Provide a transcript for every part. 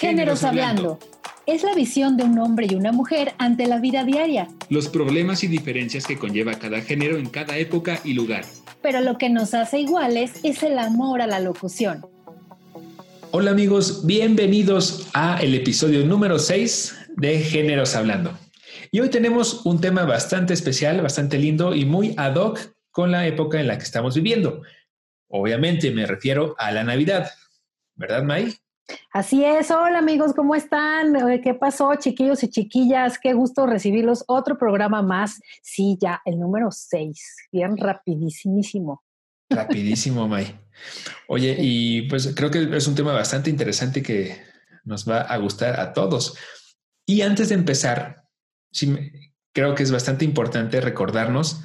Géneros Hablando. Es la visión de un hombre y una mujer ante la vida diaria. Los problemas y diferencias que conlleva cada género en cada época y lugar. Pero lo que nos hace iguales es el amor a la locución. Hola amigos, bienvenidos a el episodio número 6 de Géneros Hablando. Y hoy tenemos un tema bastante especial, bastante lindo y muy ad hoc con la época en la que estamos viviendo. Obviamente me refiero a la Navidad, ¿verdad, May? Así es, hola amigos, ¿cómo están? ¿Qué pasó, chiquillos y chiquillas? Qué gusto recibirlos. Otro programa más. Sí, ya, el número 6. Bien rapidísimo. Rapidísimo, May. Oye, y pues creo que es un tema bastante interesante que nos va a gustar a todos. Y antes de empezar, sí, creo que es bastante importante recordarnos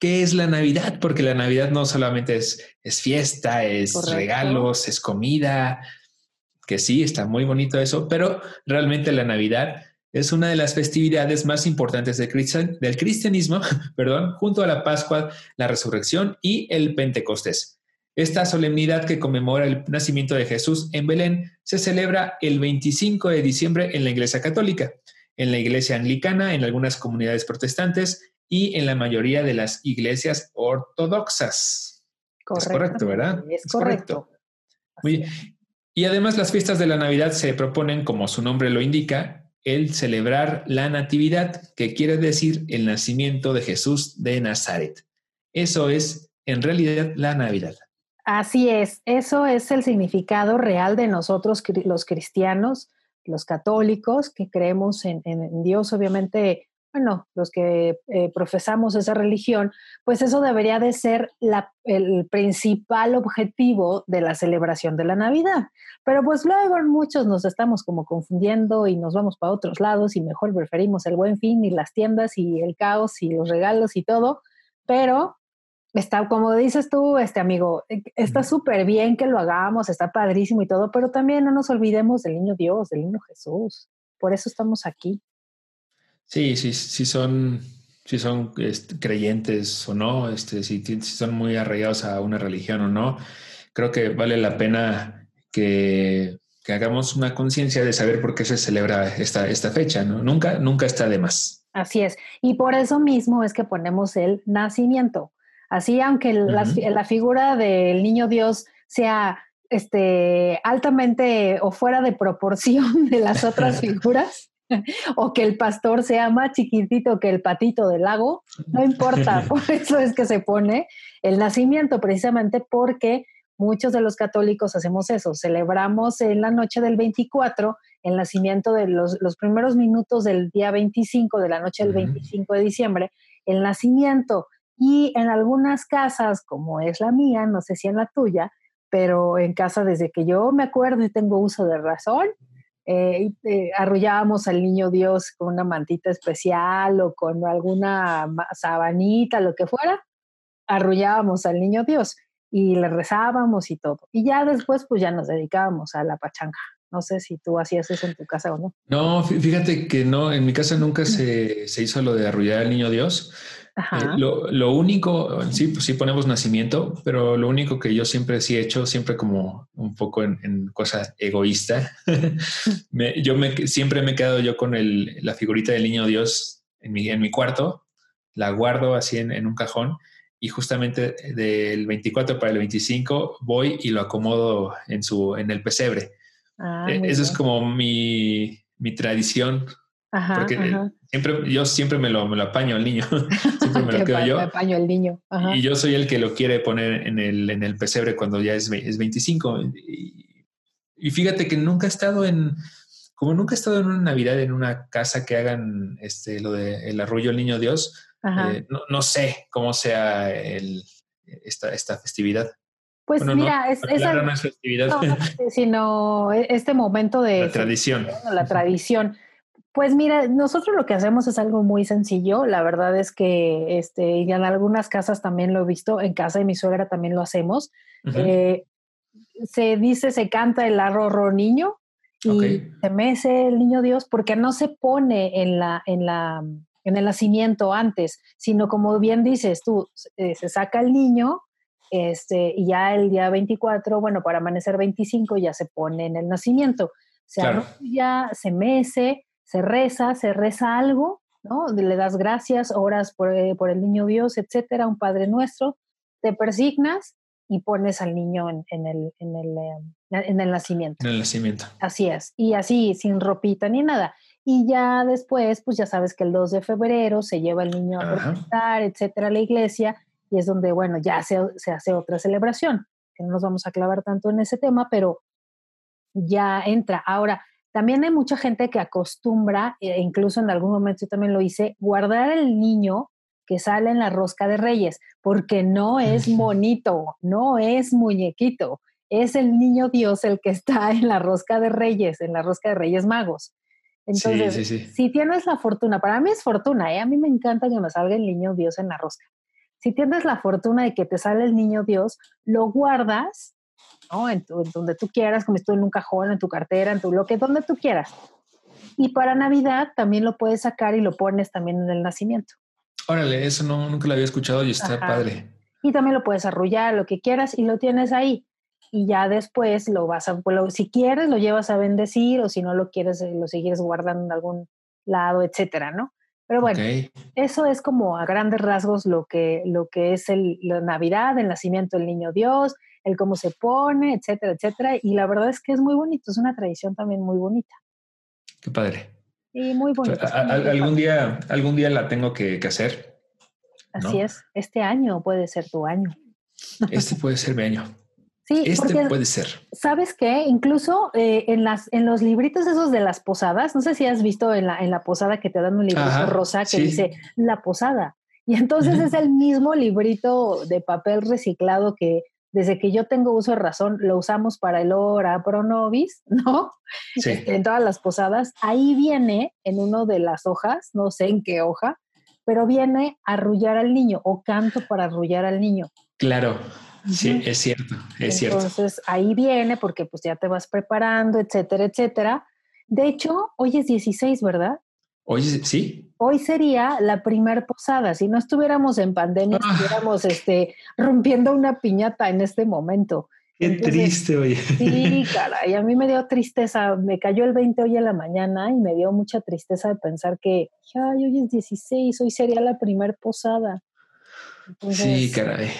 qué es la Navidad, porque la Navidad no solamente es, es fiesta, es regalos, es comida, que sí, está muy bonito eso, pero realmente la Navidad es una de las festividades más importantes del, cristianismo, perdón, junto a la Pascua, la Resurrección y el Pentecostés. Esta solemnidad que conmemora el nacimiento de Jesús en Belén se celebra el 25 de diciembre en la Iglesia Católica, en la Iglesia Anglicana, en algunas comunidades protestantes y en la mayoría de las iglesias ortodoxas. Correcto. Es correcto, ¿verdad? Es, correcto. Muy y además las fiestas de la Navidad se proponen, como su nombre lo indica, el celebrar la Natividad, que quiere decir el nacimiento de Jesús de Nazaret. Eso es en realidad la Navidad. Así es, eso es el significado real de nosotros los cristianos, los católicos, que creemos en, Dios, obviamente bueno, los que eh, profesamos esa religión, pues eso debería de ser el principal objetivo de la celebración de la Navidad. Pero pues luego muchos nos estamos como confundiendo y nos vamos para otros lados y mejor preferimos el buen fin y las tiendas y el caos y los regalos y todo. Pero está, como dices tú, este amigo, eh, está súper bien que lo hagamos, está padrísimo y todo, pero también no nos olvidemos del niño Dios, del niño Jesús. Por eso estamos aquí. Sí, sí, sí son, si son este, creyentes o no, este, si, si, son muy arraigados a una religión o no, creo que vale la pena que, que hagamos una conciencia de saber por qué se celebra esta, esta fecha, ¿no? Nunca, nunca está de más. Así es. Y por eso mismo es que ponemos el nacimiento. Así, aunque la, la, figura del niño Dios sea este, altamente o fuera de proporción de las otras figuras, o que el pastor sea más chiquitito que el patito del lago, no importa, por eso es que se pone el nacimiento, precisamente porque muchos de los católicos hacemos eso, celebramos en la noche del 24 el nacimiento de los, los primeros minutos del día 25, de la noche del 25 de diciembre, el nacimiento. Y en algunas casas, como es la mía, no sé si en la tuya, pero en casa desde que yo me acuerdo y tengo uso de razón, eh, eh, arrullábamos al niño Dios con una mantita especial o con alguna sabanita, lo que fuera, arrullábamos al niño Dios y le rezábamos y todo. Y ya después, pues ya nos dedicábamos a la pachanga. No sé si tú hacías eso en tu casa o no. No, fíjate que no, en mi casa nunca se, se hizo lo de arrullar al niño Dios. Eh, lo, único, sí, pues sí ponemos nacimiento, pero lo único que yo siempre sí he hecho, siempre como un poco en, en cosa egoísta, yo me, siempre me he quedado yo con el, la figurita del niño Dios en mi, en mi cuarto, la guardo así en, un cajón y justamente del 24 para el 25 voy y lo acomodo en, su, en el pesebre. Ah, e, eso es como mi, mi tradición porque siempre, yo siempre me lo, me lo apaño al niño. siempre me lo quedo yo. apaño al niño. Y yo soy el que lo quiere poner en el, en el pesebre cuando ya es, es 25. Y, y, fíjate que nunca he estado en, como nunca he estado en una Navidad en una casa que hagan este, lo de el arrullo al niño Dios, eh, no, no, sé cómo sea el, esta, esta festividad. Pues mira, es, esa, no es festividad. sino e, este momento de... La tradición. La tradición. Pues mira, nosotros lo que hacemos es algo muy sencillo. La verdad es que este, en algunas casas también lo he visto, en casa de mi suegra también lo hacemos. Eh, se dice, se canta el arrorro niño y se mece el niño Dios porque no se pone en la, en la, en el nacimiento antes, sino como bien dices tú, eh, se saca el niño este, y ya el día 24, bueno, para amanecer 25 ya se pone en el nacimiento Se arrulla, se mece, se reza, se reza algo, ¿no? Le das gracias, oras por, eh, por el niño Dios, etcétera, un Padre Nuestro, te persignas y pones al niño en, el, en, el, eh, en el nacimiento. En el nacimiento. Así es. Y así, sin ropita ni nada. Y ya después, pues ya sabes que el 2 de febrero se lleva el niño a presentar, etcétera, a la iglesia, y es donde, bueno, ya se, se, hace otra celebración, que no nos vamos a clavar tanto en ese tema, pero ya entra. Ahora, también hay mucha gente que acostumbra, e incluso en algún momento yo también lo hice, guardar el niño que sale en la rosca de reyes, porque no es bonito, no es muñequito, es el niño Dios el que está en la rosca de reyes, en la rosca de reyes magos. Entonces, si tienes la fortuna, para mí es fortuna, ¿eh? a mí me encanta que me salga el niño Dios en la rosca. Si tienes la fortuna de que te sale el niño Dios, lo guardas, ¿no? En, donde tú quieras, como estoy en un cajón, en tu cartera, en tu bloque, donde tú quieras. Y para Navidad también lo puedes sacar y lo pones también en el nacimiento. Órale, eso no, nunca lo había escuchado y está padre. Y también lo puedes arrullar, lo que quieras, y lo tienes ahí. Y ya después lo vas a, si quieres, lo llevas a bendecir, o si no lo quieres, eh, lo sigues guardando en algún lado, etcétera, ¿no? Pero bueno, eso es como a grandes rasgos lo que, lo que es el, la Navidad, el nacimiento del niño Dios, el cómo se pone, etcétera, etcétera. Y la verdad es que es muy bonito, es una tradición también muy bonita. Qué padre. Y muy bonito. algún, día, algún día la tengo que, hacer. Así es. Este año puede ser tu año. Este puede ser mi año. Sí, este puede ser. ¿Sabes qué? Incluso eh, en, las, en los libritos esos de las posadas, no sé si has visto en la, en la posada que te dan un librito rosa que dice La Posada. Y entonces es el mismo librito de papel reciclado que desde que yo tengo uso de razón, lo usamos para el Ora Pro Nobis, ¿no? Sí. Este, en todas las posadas. Ahí viene en uno de las hojas, no sé en qué hoja, pero viene arrullar al niño o canto para arrullar al niño. Claro, sí, es cierto, es cierto. Entonces ahí viene porque pues ya te vas preparando, etcétera, etcétera. De hecho, hoy es 16, ¿verdad? Hoy sí. Hoy sería la primer posada. Si no estuviéramos en pandemia, ah. estuviéramos este, rompiendo una piñata en este momento. Qué triste, oye. Sí, caray, a mí me dio tristeza. Me cayó el 20 hoy en la mañana y me dio mucha tristeza de pensar que, ay, hoy es 16, hoy sería la primer posada. sí, caray.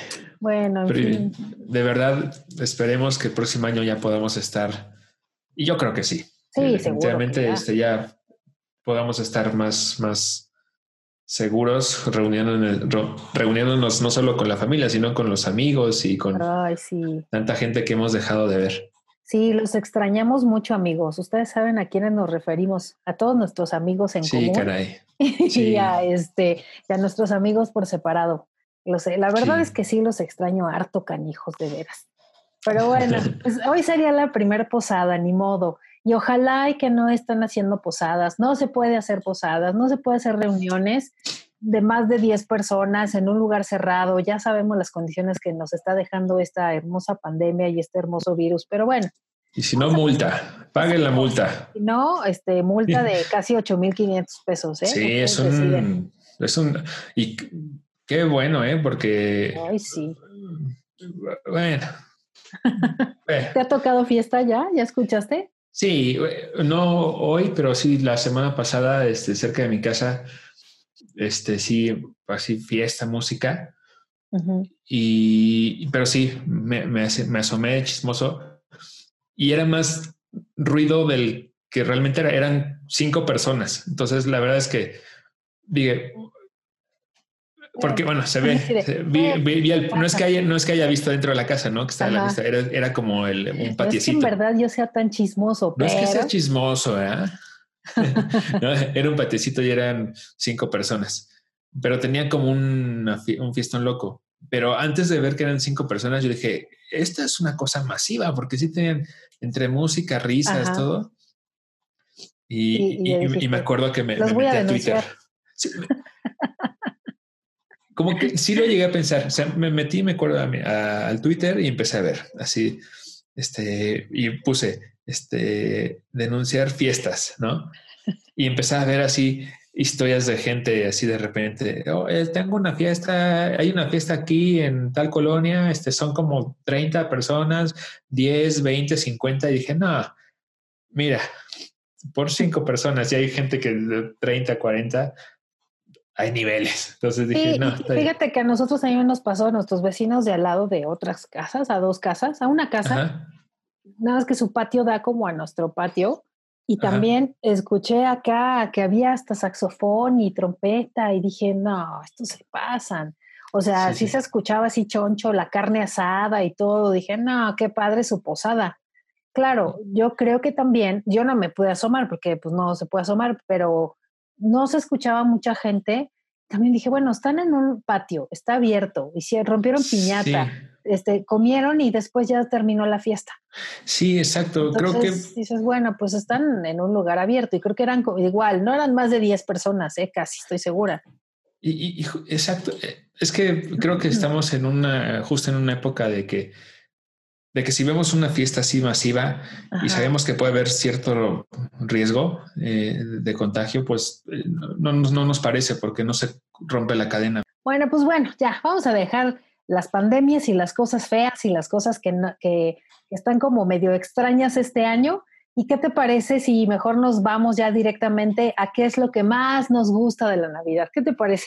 Bueno, de verdad, esperemos que el próximo año ya podamos estar. Y yo creo que sí. Sí, Definitivamente, ya. Este, ya podamos estar más, más seguros reuniéndonos, no solo con la familia, sino con los amigos y con tanta gente que hemos dejado de ver. Sí, los extrañamos mucho, amigos. Ustedes saben a quiénes nos referimos, a todos nuestros amigos en común. Sí, caray. y a este, y a nuestros amigos por separado. Lo sé. La verdad es que sí los extraño harto, canijos, de veras. Pero bueno, pues hoy sería la primera posada, ni modo. Y ojalá y que no están haciendo posadas, no se puede hacer posadas, no se puede hacer reuniones de más de 10 personas en un lugar cerrado. Ya sabemos las condiciones que nos está dejando esta hermosa pandemia y este hermoso virus, pero bueno. Y si no, multa, paguen la multa. Si no, este, multa de casi 8.500 pesos. ¿eh? Sí, es un, es un... Y qué bueno, ¿eh? Porque... Ay, sí. Bueno. ¿Te ha tocado fiesta ya? ¿Ya escuchaste? Sí, no hoy, pero sí la semana pasada, este, cerca de mi casa, este, sí, así fiesta, música. y, pero sí, me, me, me, asomé chismoso y era más ruido del que realmente era, eran cinco personas. Entonces, la verdad es que dije, porque bueno, se ve, no, es que haya, no es que haya visto dentro de la casa, ¿no? Que está la vista, era, era, como el, un patiecito. No es que en verdad yo sea tan chismoso. No es que sea chismoso, ¿eh? era un patiecito y eran cinco personas, pero tenía como un, un fiestón loco. Pero antes de ver que eran cinco personas, yo dije, esta es una cosa masiva, porque sí tenían entre música, risas, todo. Y, y, me acuerdo que me, metí a, Twitter como que sí lo llegué a pensar. O sea, me metí, me acuerdo, al Twitter y empecé a ver así, este, y puse, este, denunciar fiestas, ¿no? Y empecé a ver así historias de gente así de repente, oh, eh, tengo una fiesta, hay una fiesta aquí en tal colonia, este, son como 30 personas, 10, 20, 50, y dije, no, Mira, por cinco personas y hay gente que de 30, 40, hay niveles. Entonces dije, no. Fíjate que a nosotros también nos pasó, a nuestros vecinos de al lado de otras casas, a dos casas, a una casa, nada más que su patio da como a nuestro patio. Y también escuché acá que había hasta saxofón y trompeta y dije, no, estos se pasan. O sea, sí, se escuchaba así choncho, la carne asada y todo. Dije, no, qué padre su posada. Claro, yo creo que también, yo no me pude asomar porque pues no se puede asomar, pero no se escuchaba mucha gente. También dije, bueno, están en un patio, está abierto, y si rompieron piñata, este, comieron y después ya terminó la fiesta. Sí, exacto. creo que dices, bueno, pues están en un lugar abierto y creo que eran igual, no eran más de 10 personas, ¿eh? casi estoy segura. Y, exacto, eh, es que creo que estamos en una, justo en una época de que de que si vemos una fiesta así masiva y sabemos que puede haber cierto riesgo eh, de contagio, pues eh, no, no, nos parece porque no se rompe la cadena. Bueno, pues bueno, ya vamos a dejar las pandemias y las cosas feas y las cosas que, que, están como medio extrañas este año. ¿Y qué te parece si mejor nos vamos ya directamente a qué es lo que más nos gusta de la Navidad? ¿Qué te parece?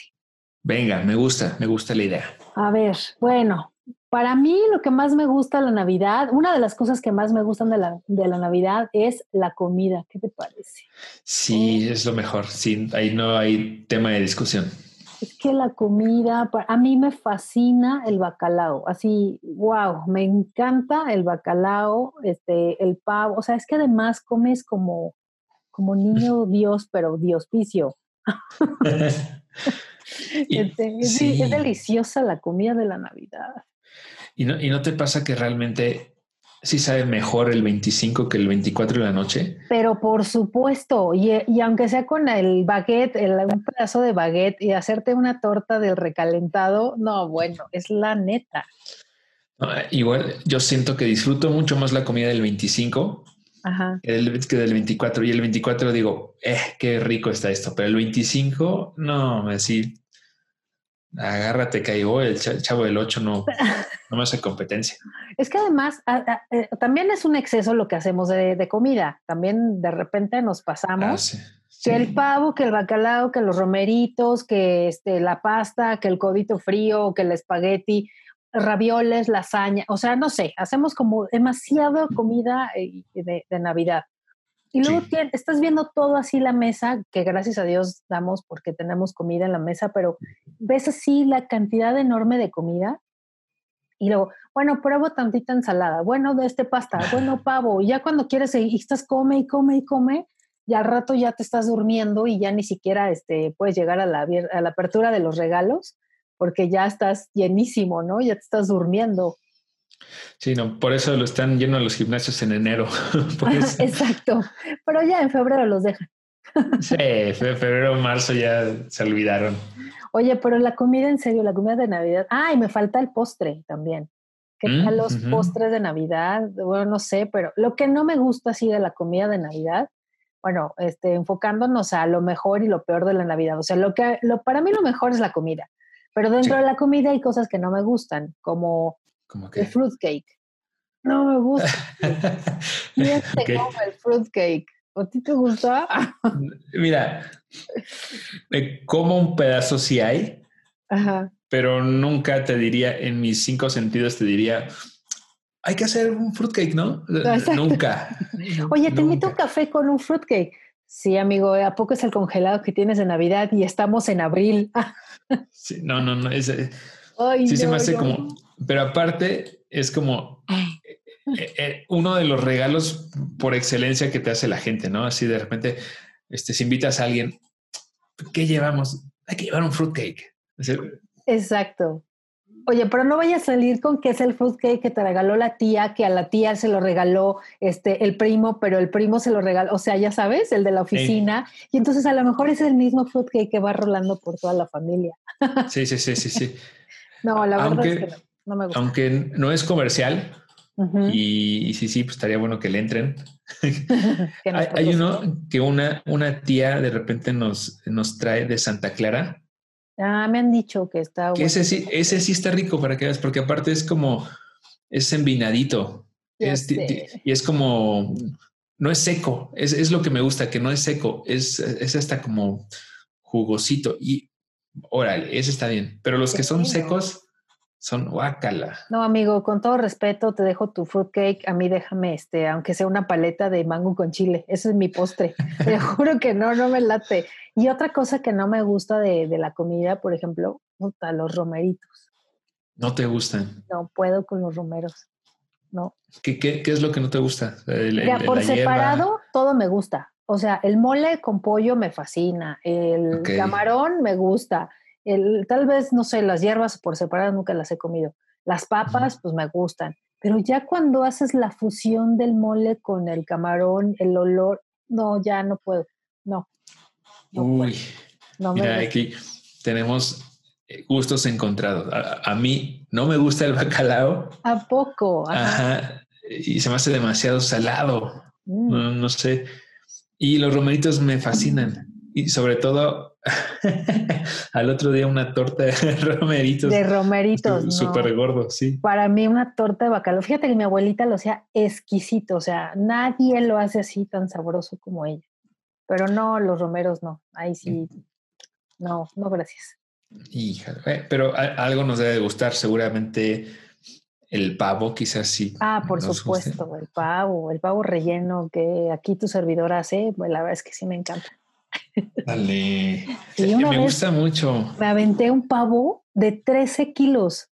Venga, me gusta, me gusta la idea. A ver, bueno, para mí lo que más me gusta la Navidad, una de las cosas que más me gustan de la, de la Navidad es la comida. ¿Qué te parece? Sí, es lo mejor. Sí, ahí no hay tema de discusión. Es que la comida, a mí me fascina el bacalao. Así, wow, me encanta el bacalao, este, el pavo. O sea, es que además comes como, como niño Dios, pero Diospicio. Este, es, es deliciosa la comida de la Navidad. ¿Y no, ¿Y no te pasa que realmente sí sabe mejor el 25 que el 24 de la noche? Pero por supuesto, y, y aunque sea con el baguette, el, un pedazo de baguette y hacerte una torta del recalentado, no, bueno, es la neta. igual yo siento que disfruto mucho más la comida del 25 Que, del, que del 24. Y el 24 digo, eh, qué rico está esto. Pero el 25, no, así agárrate, caigo, el chavo del 8 no, no me hace competencia. Es que además eh, también es un exceso lo que hacemos de, comida. También de repente nos pasamos. Ah, que el pavo, que el bacalao, que los romeritos, que este, la pasta, que el codito frío, que el espagueti, ravioles, lasaña, o sea, no sé, hacemos como demasiada comida eh, de, de Navidad. Y luego estás viendo todo así la mesa, que gracias a Dios damos porque tenemos comida en la mesa, pero ves así la cantidad enorme de comida. Y luego, bueno, pruebo tantita ensalada, bueno, de este pasta, bueno, pavo. Y ya cuando quieres, y estás come y come y come, y al rato ya te estás durmiendo y ya ni siquiera este, puedes llegar a la, a la apertura de los regalos porque ya estás llenísimo, ¿no? Ya te estás durmiendo. Sí, no, por eso lo están llenos los gimnasios en enero. Exacto, pero ya en febrero los dejan. sí, febrero, marzo ya se olvidaron. Oye, pero la comida, en serio, la comida de Navidad. Ay, me falta el postre también. ¿Qué tal mm, los postres de Navidad? Bueno, no sé, pero lo que no me gusta así de la comida de Navidad, bueno, este, enfocándonos a lo mejor y lo peor de la Navidad. O sea, lo que, lo, para mí lo mejor es la comida, pero dentro de la comida hay cosas que no me gustan, como el fruitcake. No me gusta. ¿Quién te come el fruitcake? ¿O a ti te gusta? Mira, como un pedazo si hay, pero nunca te diría, en mis cinco sentidos te diría, hay que hacer un fruitcake, ¿no? Nunca. Oye, te invito un café con un fruitcake. Sí, amigo, ¿a poco es el congelado que tienes de Navidad y estamos en abril? sí, no, no, no. Es, sí se me hace como pero aparte es como eh, eh, uno de los regalos por excelencia que te hace la gente, ¿no? Así de repente, este, si invitas a alguien, ¿qué llevamos? Hay que llevar un fruitcake. Exacto. Oye, pero no vaya a salir con que es el fruitcake que te regaló la tía, que a la tía se lo regaló este, el primo, pero el primo se lo regaló, o sea, ya sabes, el de la oficina. Y entonces a lo mejor es el mismo fruitcake que va rolando por toda la familia. Sí, sí, sí, sí, sí. no, la verdad es que no. Aunque no es comercial, y, sí, sí, pues estaría bueno que le entren. hay, uno que una, una tía de repente nos, nos trae de Santa Clara. Ah, me han dicho que está bueno. Ese sí, ese sí está rico para que veas, porque aparte es como, es envinadito. y es como, no es seco, es, es, lo que me gusta, que no es seco, es, es hasta como jugosito y órale, ese está bien, pero los que son secos son guacala. No, amigo, con todo respeto, te dejo tu fruitcake. A mí déjame, este, aunque sea una paleta de mango con chile. Ese es mi postre. te juro que no, no me late. Y otra cosa que no me gusta de, de la comida, por ejemplo, puta, los romeritos. ¿No te gustan? No puedo con los romeros. No. ¿Qué, qué, qué es lo que no te gusta? El, Mira, por separado, todo me gusta. O sea, el mole con pollo me fascina. El camarón me gusta tal vez, no sé, las hierbas por separado nunca las he comido. Las papas, pues me gustan. Pero ya cuando haces la fusión del mole con el camarón, el olor, no, ya no puedo. No. Uy. mira, aquí tenemos gustos encontrados. A, mí no me gusta el bacalao. ¿A poco? Ajá. Y se me hace demasiado salado. Mm. no, sé. Y los romeritos me fascinan. Y sobre todo al otro día una torta de romeritos. De romeritos. Súper gordo, sí. Para mí una torta de bacalao. Fíjate que mi abuelita lo hacía exquisito, o sea, nadie lo hace así tan sabroso como ella. Pero no, los romeros no. Ahí sí, no, no, gracias. Hija, eh, pero algo nos debe gustar, seguramente el pavo quizás sí. Ah, por supuesto, el pavo, el pavo relleno que aquí tu servidor hace, pues la verdad es que sí me encanta. Dale. me gusta mucho. Me aventé un pavo de 13 kilos.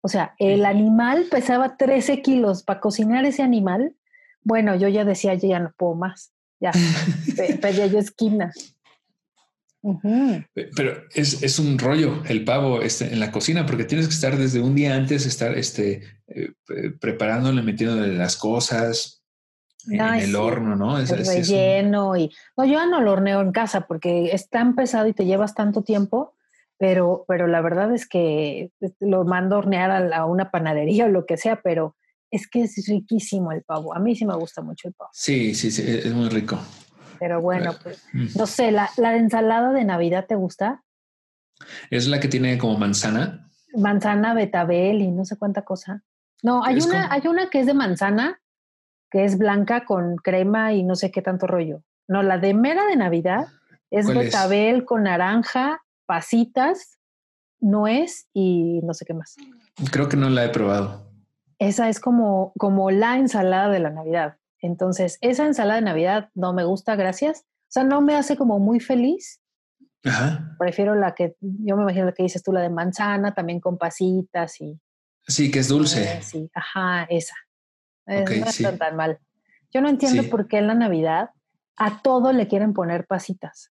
O sea, el animal pesaba 13 kilos. Para cocinar ese animal, bueno, yo ya decía, yo ya no puedo más. Ya, pedía yo esquina. Pero es, es, un rollo el pavo este, en la cocina porque tienes que estar desde un día antes, estar este, eh, preparándole, metiéndole las cosas, en, el horno, ¿no? Es, el relleno y... No, yo no lo horneo en casa porque es tan pesado y te llevas tanto tiempo, pero, pero la verdad es que lo mando a hornear a, una panadería o lo que sea, pero es que es riquísimo el pavo. A mí sí me gusta mucho el pavo. Sí, sí, sí, es muy rico. Pero bueno, pues, mm. no sé, ¿la, ¿la ensalada de Navidad te gusta? Es la que tiene como manzana. Manzana, betabel y no sé cuánta cosa. No, hay una, hay una que es de manzana, que es blanca con crema y no sé qué tanto rollo. No, la de mera de Navidad es betabel con naranja, pasitas, nuez y no sé qué más. Creo que no la he probado. Esa es como, como la ensalada de la Navidad. Entonces, esa ensalada de Navidad no me gusta, gracias. O sea, no me hace como muy feliz. Ajá. Prefiero la que, yo me imagino la que dices tú, la de manzana, también con pasitas y... Sí, que es dulce. sí, ajá, esa. Eh, no está tan mal. Yo no entiendo por qué en la Navidad a todo le quieren poner pasitas.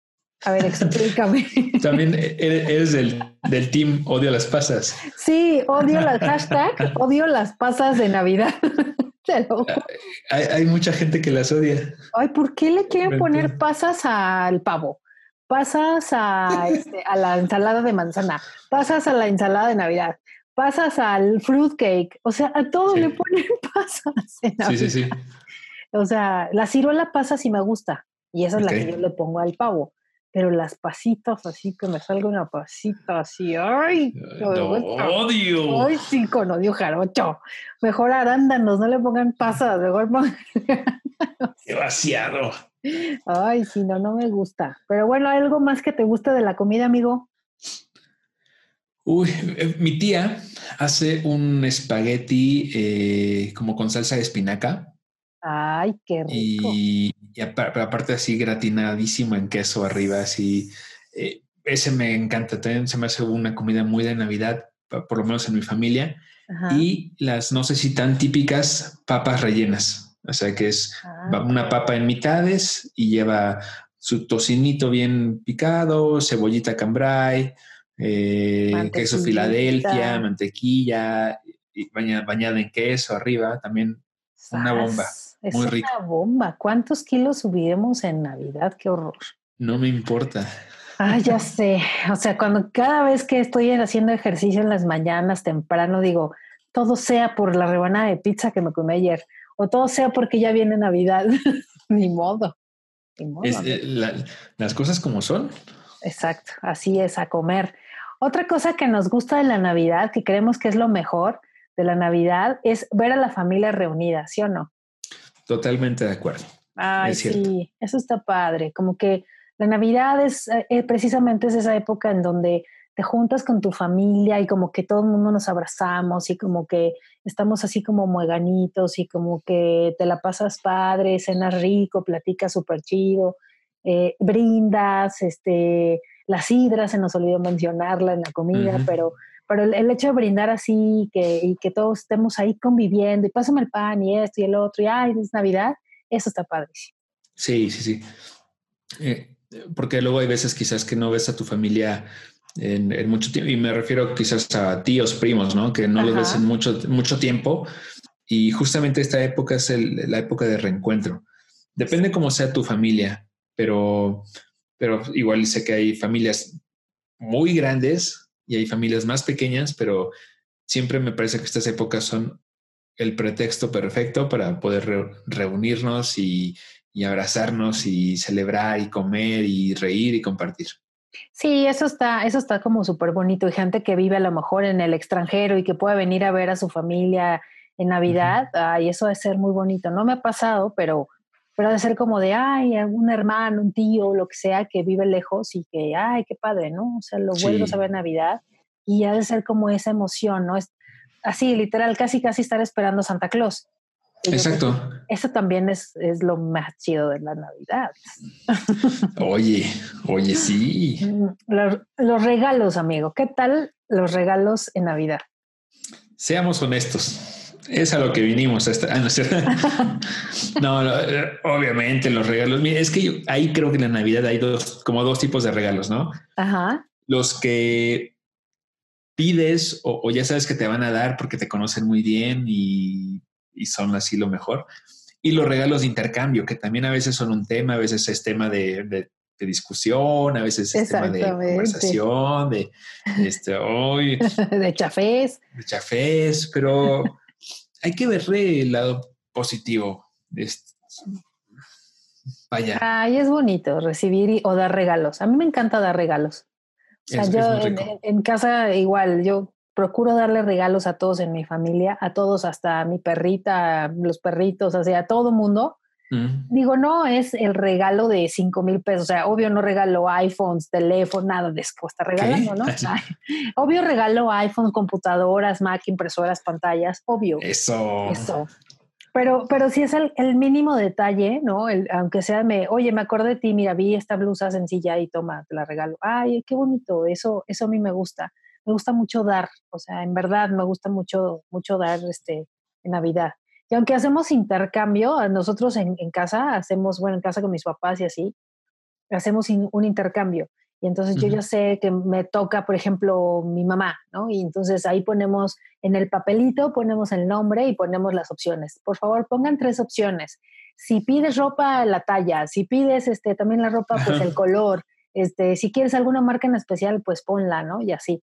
A ver, explícame. También e-, eres del, del, team odio las pasas. Sí, odio las hashtag, odio las pasas de Navidad. hay, hay, mucha gente que las odia. Ay, ¿por qué le quieren poner pasas al pavo? Pasas a, este, a la ensalada de manzana, pasas a la ensalada de Navidad, pasas al fruitcake, o sea, a todo le ponen pasas. sí, sí, sí. O sea, la ciruela pasa si me gusta y esa es la que yo le pongo al pavo. Pero las pasitas, así que me salga una pasita así, ¡ay! odio. ¡Ay, sí, con odio jarocho! Mejor arándanos, no le pongan pasas, mejor pongan. Demasiado. Ay, sí, no, no me gusta. Pero bueno, ¿algo más que te gusta de la comida, amigo? Uy, eh, mi tía hace un espagueti eh, como con salsa de espinaca. Ay, qué rico. Y, aparte así gratinadísimo en queso arriba, así. Eh, ese me encanta. También se me hace una comida muy de Navidad, por lo menos en mi familia. Y las, no sé si tan típicas, papas rellenas. O sea, que es ah, una papa en mitades y lleva su tocinito bien picado, cebollita cambray, eh, queso Filadelfia, mantequilla, y bañada, en queso arriba, también una bomba. Es muy rica. Una bomba. ¿Cuántos kilos subiremos en Navidad? Qué horror. No me importa. Ah, ya sé. O sea, cuando cada vez que estoy haciendo ejercicio en las mañanas temprano, digo, todo sea por la rebanada de pizza que me comí ayer, o todo sea porque ya viene Navidad. Ni modo. Eh, las cosas como son. Exacto, así es, a comer. Otra cosa que nos gusta de la Navidad, que creemos que es lo mejor de la Navidad, es ver a la familia reunida, ¿sí o no? Totalmente de acuerdo. Ay, sí, eso está padre. Como que la Navidad es eh, precisamente es esa época en donde te juntas con tu familia y como que todo el mundo nos abrazamos y como que estamos así como mueganitos y como que te la pasas padre, cenas rico, platicas súper chido, eh, brindas, este, la sidra, se nos olvidó mencionarla en la comida, pero, pero el, hecho de brindar así que, y que todos estemos ahí conviviendo y pásame el pan y esto y el otro y ay, es Navidad, eso está padre. Sí, sí, sí. Eh, porque luego hay veces quizás que no ves a tu familia en, mucho tiempo, y me refiero quizás a tíos, primos, ¿no? Que no los ves en mucho, mucho tiempo. Y justamente esta época es la época de reencuentro. Depende cómo sea tu familia, pero, pero igual sé que hay familias muy grandes y hay familias más pequeñas, pero siempre me parece que estas épocas son el pretexto perfecto para poder reunirnos y, y abrazarnos y celebrar y comer y reír y compartir. Sí, eso está, eso está como súper bonito. Y gente que vive a lo mejor en el extranjero y que puede venir a ver a su familia en Navidad, ay, eso debe ser muy bonito. No me ha pasado, pero, pero debe ser como de, ay, un hermano, un tío, lo que sea, que vive lejos y que, ay, qué padre, ¿no? O sea, lo vuelvo a ver Navidad y ha de ser como esa emoción, ¿no? Es así, literal, casi, casi estar esperando Santa Claus. Exacto. Eso también es, es, lo más chido de la Navidad. Oye, oye, sí. Mm, los, regalos, amigo. ¿Qué tal los regalos en Navidad? Seamos honestos. Es a lo que vinimos. A esta, ah, no, no, eh, obviamente los regalos. Es que ahí creo que en la Navidad hay dos, como dos tipos de regalos, ¿no? Ajá. Los que pides o, ya sabes que te van a dar porque te conocen muy bien y y son así lo mejor. Y los regalos de intercambio, que también a veces son un tema, a veces es tema de, discusión, a veces es tema de conversación, de este, hoy, de chafés. De chafés, pero hay que verle el lado positivo. Vaya. Ay, es bonito recibir o dar regalos. A mí me encanta dar regalos. O sea, yo en, casa igual, yo procuro darle regalos a todos en mi familia, a todos, hasta a mi perrita, los perritos, o sea, a todo mundo. Mm. Digo, no es el regalo de 5 mil pesos. O sea, obvio no regalo iPhones, teléfono, nada de eso está regalando, ¿no? obvio regalo iPhones, computadoras, Mac, impresoras, pantallas, obvio. Eso. Eso. Pero, pero si es el, el mínimo detalle, ¿no? El, aunque sea, me, oye, me acordé de ti, mira, vi esta blusa sencilla y toma, te la regalo. Ay, qué bonito, eso, eso a mí me gusta me gusta mucho dar, o sea, en verdad me gusta mucho, mucho dar este, en Navidad. Y aunque hacemos intercambio, nosotros en, casa hacemos, bueno, en casa con mis papás y así, hacemos un intercambio. Y entonces yo ya sé que me toca, por ejemplo, mi mamá, ¿no? Y entonces ahí ponemos en el papelito, ponemos el nombre y ponemos las opciones. Por favor, pongan tres opciones. Si pides ropa, la talla. Si pides este, también la ropa, pues el color. Este, si quieres alguna marca en especial, pues ponla, ¿no? Y así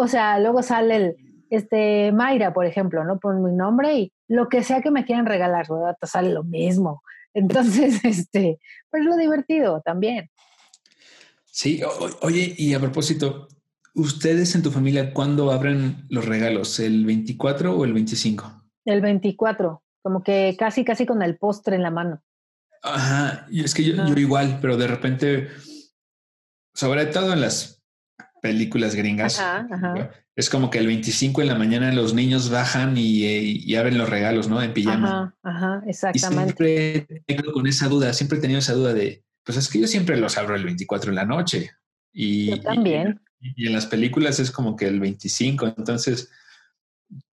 o sea, luego sale el, este, Mayra, por ejemplo, ¿no? Pon mi nombre y lo que sea que me quieran regalar, ¿verdad? Te sale lo mismo. Entonces, este, pues lo divertido también. Sí, oye, y a propósito, ¿ustedes en tu familia cuándo abren los regalos? ¿El 24 o el 25? El 24, como que casi, casi con el postre en la mano. Ajá, y es que yo, yo igual, pero de repente, sobre todo en las películas gringas. Es como que el 25 en la mañana los niños bajan y, abren los regalos, ¿no? En pijama. Ajá, exactamente. siempre tengo con esa duda, siempre he tenido esa duda de, pues es que yo siempre los abro el 24 en la noche. Y, yo también. Y, en las películas es como que el 25, entonces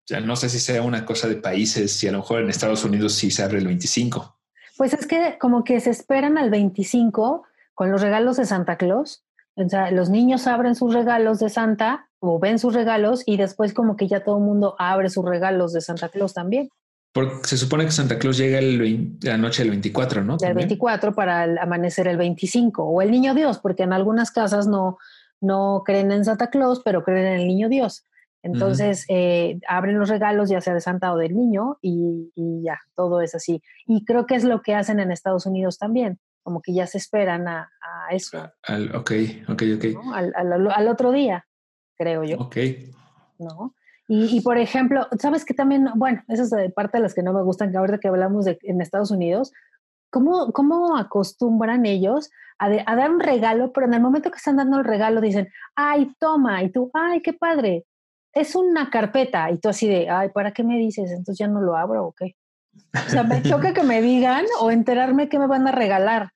ya no sé si sea una cosa de países, si a lo mejor en Estados Unidos sí se abre el 25. Pues es que como que se esperan al 25 con los regalos de Santa Claus o sea, los niños abren sus regalos de Santa o ven sus regalos y después como que ya todo el mundo abre sus regalos de Santa Claus también. Porque se supone que Santa Claus llega el la noche del 24, ¿no? Del 24 para el amanecer el 25 o el Niño Dios, porque en algunas casas no, no creen en Santa Claus, pero creen en el Niño Dios. Entonces eh, abren los regalos ya sea de Santa o del niño y, y, ya, todo es así. Y creo que es lo que hacen en Estados Unidos también como que ya se esperan a, eso. Al, ok, ok, ok. Al, otro día, creo yo. Ok. ¿No? Y, por ejemplo, ¿sabes que también, bueno, esa es parte de las que no me gustan, que ahorita que hablamos de en Estados Unidos, ¿cómo, cómo acostumbran ellos a, a, dar un regalo, pero en el momento que están dando el regalo dicen, ay, toma, y tú, ay, qué padre, es una carpeta, y tú así de, ay, ¿para qué me dices? Entonces ya no lo abro o qué. O sea, me choca que me digan o enterarme que me van a regalar.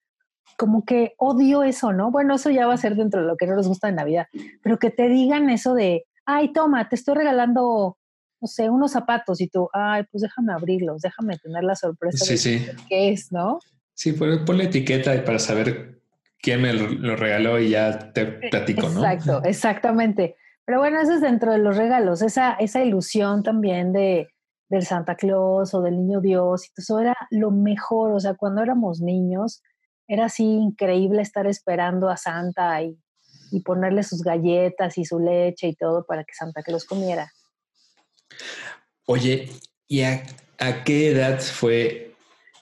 Como que odio eso, ¿no? Bueno, eso ya va a ser dentro de lo que no nos gusta de Navidad, pero que te digan eso de, ay, toma, te estoy regalando, no sé, unos zapatos y tú, ay, pues déjame abrirlos, déjame tener la sorpresa sí, de sí. qué es, ¿no? Sí, ponle etiqueta para saber quién me lo regaló y ya te platico, ¿no? Exacto, exactamente. Pero bueno, eso es dentro de los regalos, esa, esa ilusión también de, del Santa Claus o del Niño Dios, y eso era lo mejor, o sea, cuando éramos niños, era así increíble estar esperando a Santa y, y ponerle sus galletas y su leche y todo para que Santa Claus comiera. Oye, ¿y a, qué edad fue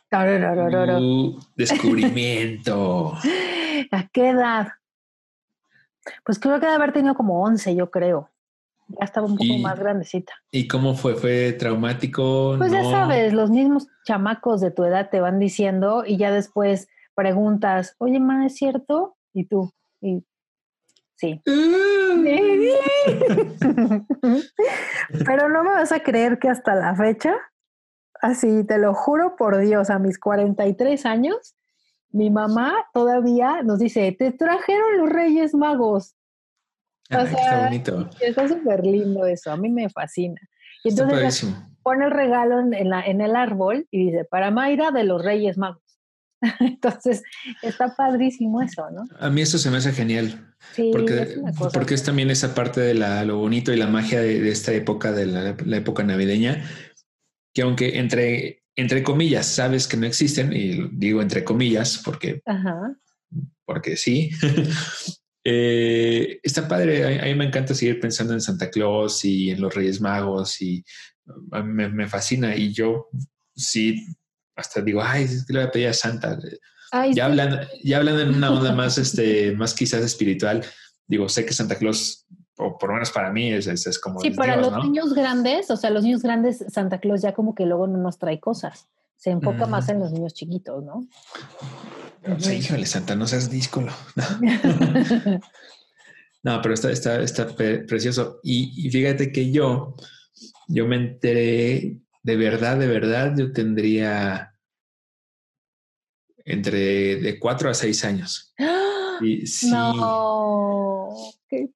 tu descubrimiento? ¿A qué edad? Pues creo que debe haber tenido como 11, yo creo. Ya estaba un poco más grandecita. ¿Y cómo fue? ¿Fue traumático? Pues ya sabes, los mismos chamacos de tu edad te van diciendo y ya después preguntas, oye, ma, ¿es cierto? Y tú, y sí. Pero no me vas a creer que hasta la fecha, así te lo juro por Dios, a mis 43 años, mi mamá todavía nos dice, te trajeron los Reyes Magos. O sea, bonito. Está súper lindo eso, a mí me fascina. Y entonces pone el regalo en, la, en el árbol y dice, para Mayra de los Reyes Magos. entonces, está padrísimo eso, ¿no? A mí eso se me hace genial. Sí, porque, es, porque es también esa parte de la, lo bonito y la magia de, esta época, de la, época navideña, que aunque entre, entre comillas sabes que no existen, y digo entre comillas porque, porque sí, Eh, está padre, a, mí me encanta seguir pensando en Santa Claus y en los Reyes Magos y me, fascina y yo sí, hasta digo, ay, es que le voy a pedir a Santa. ya, hablando, ya hablando en una onda más, este, más quizás espiritual, digo, sé que Santa Claus, o por lo menos para mí, es, es, como... Sí, para los niños grandes, o sea, los niños grandes, Santa Claus ya como que luego no nos trae cosas, se enfoca más en los niños chiquitos, ¿no? híjole, Santa, no seas díscolo. No, pero está, está, está precioso. Y, fíjate que yo, yo me enteré de verdad, de verdad, yo tendría entre de cuatro a seis años. Y, sí, no,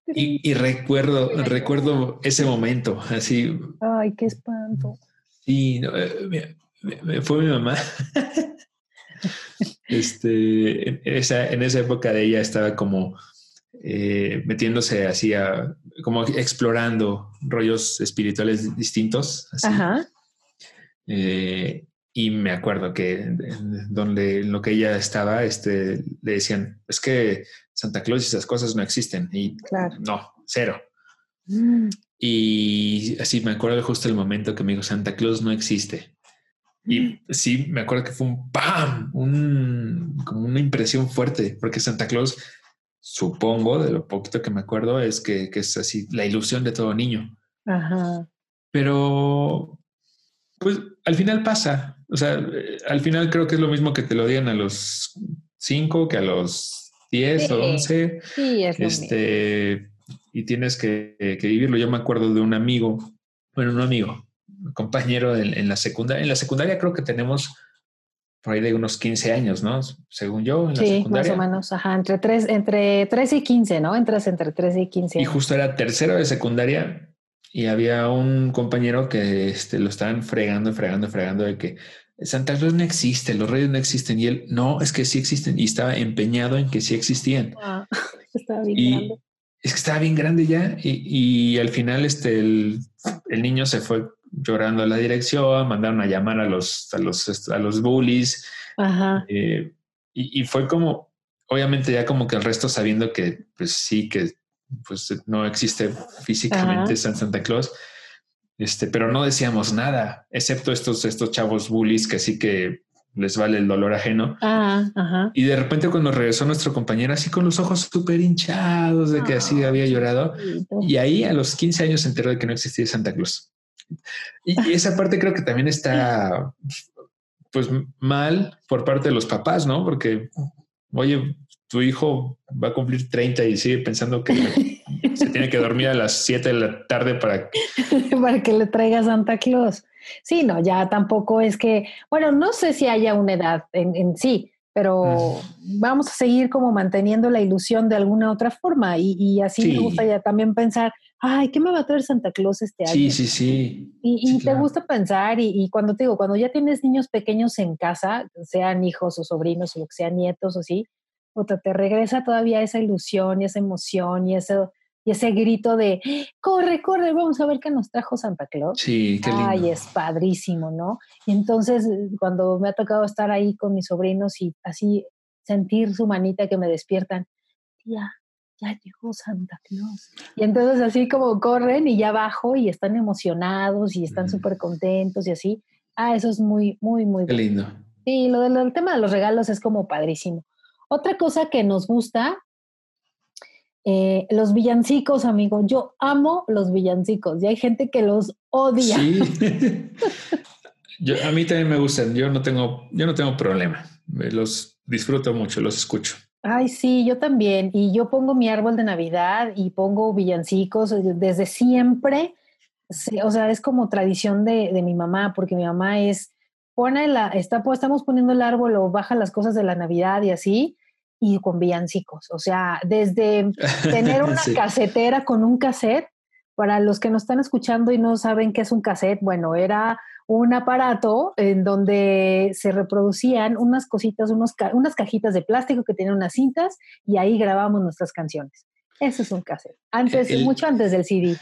y, recuerdo, recuerdo ese momento, así. Ay, qué espanto. Sí, eh, fue mi mamá. este, en esa, en esa época de ella estaba como eh, metiéndose así como explorando rollos espirituales distintos. Eh, y me acuerdo que donde lo que ella estaba, este, le decían, es que Santa Claus y esas cosas no existen. Y no, cero. Mm. Y así me acuerdo justo el momento que me dijo, Santa Claus no existe. Y sí, me acuerdo que fue un ¡pam! Un, como una impresión fuerte, porque Santa Claus, supongo, de lo poquito que me acuerdo, es que, es así la ilusión de todo niño. Ajá. Pero, pues al final pasa. O sea, al final creo que es lo mismo que te lo digan a los cinco que a los diez o once. Sí, es este, Y tienes que, que vivirlo. Yo me acuerdo de un amigo, bueno, un amigo, compañero en, la secundaria. En la secundaria creo que tenemos por ahí de unos 15 años, ¿no? Según yo, en la sí, más o menos, ajá, entre 3, entre 3 y 15, ¿no? Entras entre 3 y 15. Y justo era tercero de secundaria y había un compañero que este, lo estaban fregando, fregando, fregando de que Santa Claus no existe, los reyes no existen. Y él, no, es que sí existen. Y estaba empeñado en que sí existían. Ah, estaba bien grande. Es que estaba bien grande ya. Y, y al final este, el, el niño se fue llorando a la dirección, mandaron a llamar a los, a los, a los bullies. Eh, y, fue como, obviamente ya como que el resto sabiendo que pues sí, que pues no existe físicamente San Santa Claus, este, pero no decíamos nada, excepto estos, estos chavos bullies que sí que les vale el dolor ajeno. Y de repente cuando regresó nuestro compañero así con los ojos súper hinchados de que así había llorado, y ahí a los 15 años se enteró de que no existía Santa Claus. Y, esa parte creo que también está pues mal por parte de los papás, ¿no? Porque, oye, tu hijo va a cumplir 30 y sigue pensando que se tiene que dormir a las 7 de la tarde para... para que le traiga Santa Claus. Sí, no, ya tampoco es que, bueno, no sé si haya una edad en, sí, pero vamos a seguir como manteniendo la ilusión de alguna otra forma y, así me gusta ya también pensar, ay, ¿qué me va a traer Santa Claus este año? Sí, sí, sí. Y, te gusta pensar y, cuando te digo, cuando ya tienes niños pequeños en casa, sean hijos o sobrinos o lo que sean nietos o sí, o te regresa todavía esa ilusión y esa emoción y eso y ese grito de corre, corre, vamos a ver qué nos trajo Santa Claus. Sí, qué lindo. Ay, es padrísimo, ¿no? Y entonces, cuando me ha tocado estar ahí con mis sobrinos y así sentir su manita que me despiertan, tía, ya llegó Santa Claus. Y entonces así como corren y ya bajo y están emocionados y están súper contentos y así. Ah, eso es muy, muy, muy Qué lindo. Sí, lo del tema de los regalos es como padrísimo. Otra cosa que nos gusta eh, los villancicos, amigo, yo amo los villancicos y hay gente que los odia. Sí. a mí también me gustan, yo no tengo, yo no tengo problema, los disfruto mucho, los escucho. Ay, sí, yo también. Y yo pongo mi árbol de Navidad y pongo villancicos desde siempre. o sea, es como tradición de, de, mi mamá, porque mi mamá es, pone la, está, estamos poniendo el árbol o baja las cosas de la Navidad y así y con villancicos. O sea, desde tener una casetera con un cassette, para los que nos están escuchando y no saben qué es un cassette, bueno, era un aparato en donde se reproducían unas cositas, unos unas cajitas de plástico que tenían unas cintas y ahí grabábamos nuestras canciones. Eso es un cassette. Antes, mucho antes del CD.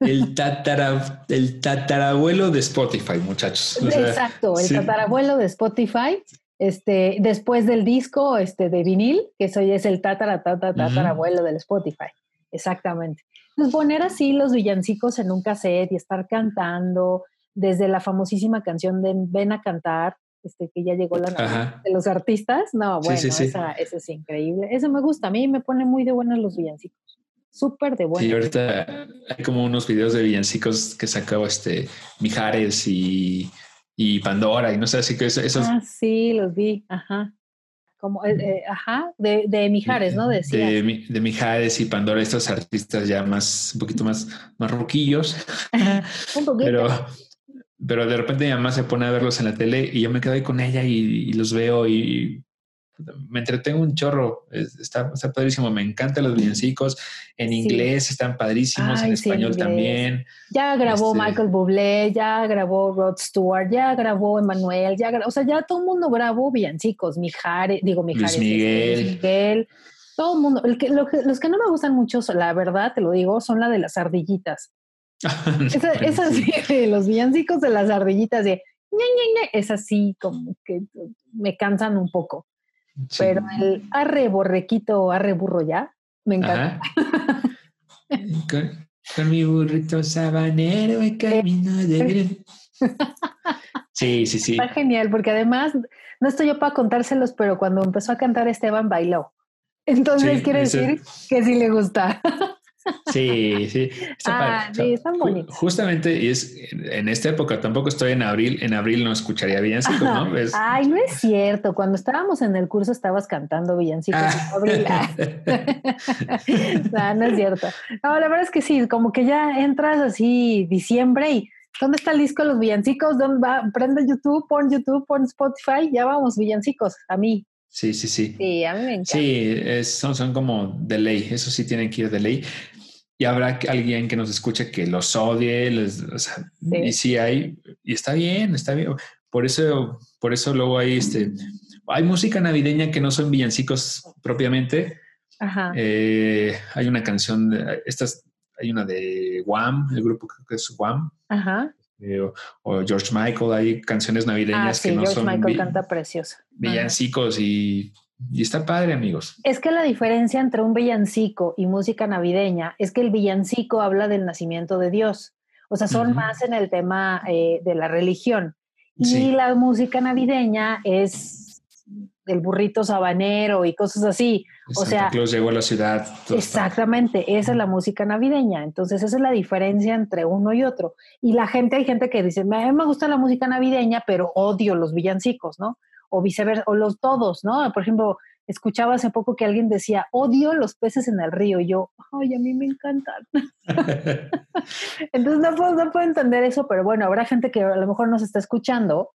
El, tatara, el tatarabuelo de Spotify, muchachos. Exacto, el tatarabuelo de Spotify este, después del disco este, de vinil, que eso ya es el tatara, tatara, tatara abuelo del Spotify. Exactamente. Pues poner así los villancicos en un cassette y estar cantando desde la famosísima canción de Ven a cantar, este, que ya llegó la de los artistas. No, bueno, Esa, es increíble. Eso me gusta. A mí me pone muy de buenas los villancicos. Súper de buenos. Sí, ahorita hay como unos videos de villancicos que sacó este Mijares y y Pandora y no sé, así que eso, Ah, sí, los vi, ajá. Como, eh, eh, ajá, de, de, Mijares, ¿no? Decía. De, de, Mijares y Pandora, estos artistas ya más, un poquito más, más roquillos. un poquito. Pero, pero de repente mi mamá se pone a verlos en la tele y yo me quedo ahí con ella y los veo y me entretengo un chorro, está, está, padrísimo, me encantan los villancicos, en inglés están padrísimos, en español también. Ya grabó este Michael Bublé, ya grabó Rod Stewart, ya grabó Emanuel, ya o sea, ya todo el mundo grabó villancicos, Mijares, digo Mijares, Luis este, Miguel. todo el mundo. los que no me gustan mucho, la verdad, te lo digo, son la de las ardillitas. es así, los villancicos de las ardillitas de es así como que me cansan un poco. Pero el arre borrequito, arre burro ya, me encanta. con, mi burrito sabanero y camino de bien. Sí, sí, sí. Está genial, porque además, no estoy yo para contárselos, pero cuando empezó a cantar Esteban bailó. Entonces quiere decir que sí le gusta. Sí, sí. ah, sí, están bonitos. Justamente, y es en esta época, tampoco estoy en abril, en abril no escucharía villancicos, ¿no? Ay, no es cierto. Cuando estábamos en el curso estabas cantando villancicos en ah. abril. no, no es cierto. No, la verdad es que sí, como que ya entras así diciembre y ¿dónde está el disco de los villancicos? ¿Dónde va? Prende YouTube, pon YouTube, pon Spotify, ya vamos, villancicos, a mí. Sí, sí, sí. Sí, a mí me encanta. Sí, son, son como de ley, eso sí tienen que ir de ley y habrá alguien que nos escuche que los odie, y sí hay, y está bien, está bien. Por eso, por eso luego hay este, hay música navideña que no son villancicos propiamente. Ajá. Eh, hay una canción, de, estas, hay una de Wham, el grupo que es Wham. Ajá. Eh, o, George Michael, hay canciones navideñas ah, que no George son. Michael canta preciosa. Villancicos y y está padre, amigos. Es que la diferencia entre un villancico y música navideña es que el villancico habla del nacimiento de Dios. O sea, son más en el tema eh, de la religión. Y la música navideña es el burrito sabanero y cosas así. o sea, Claus llegó a la ciudad. Exactamente, esa es la música navideña. Entonces, esa es la diferencia entre uno y otro. Y la gente, hay gente que dice, a mí me gusta la música navideña, pero odio los villancicos, ¿no? O viceversa, o los todos, ¿no? Por ejemplo, escuchaba hace poco que alguien decía, odio los peces en el río. Y yo, ay, a mí me encantan. Entonces no puedo, no puedo entender eso, pero bueno, habrá gente que a lo mejor nos está escuchando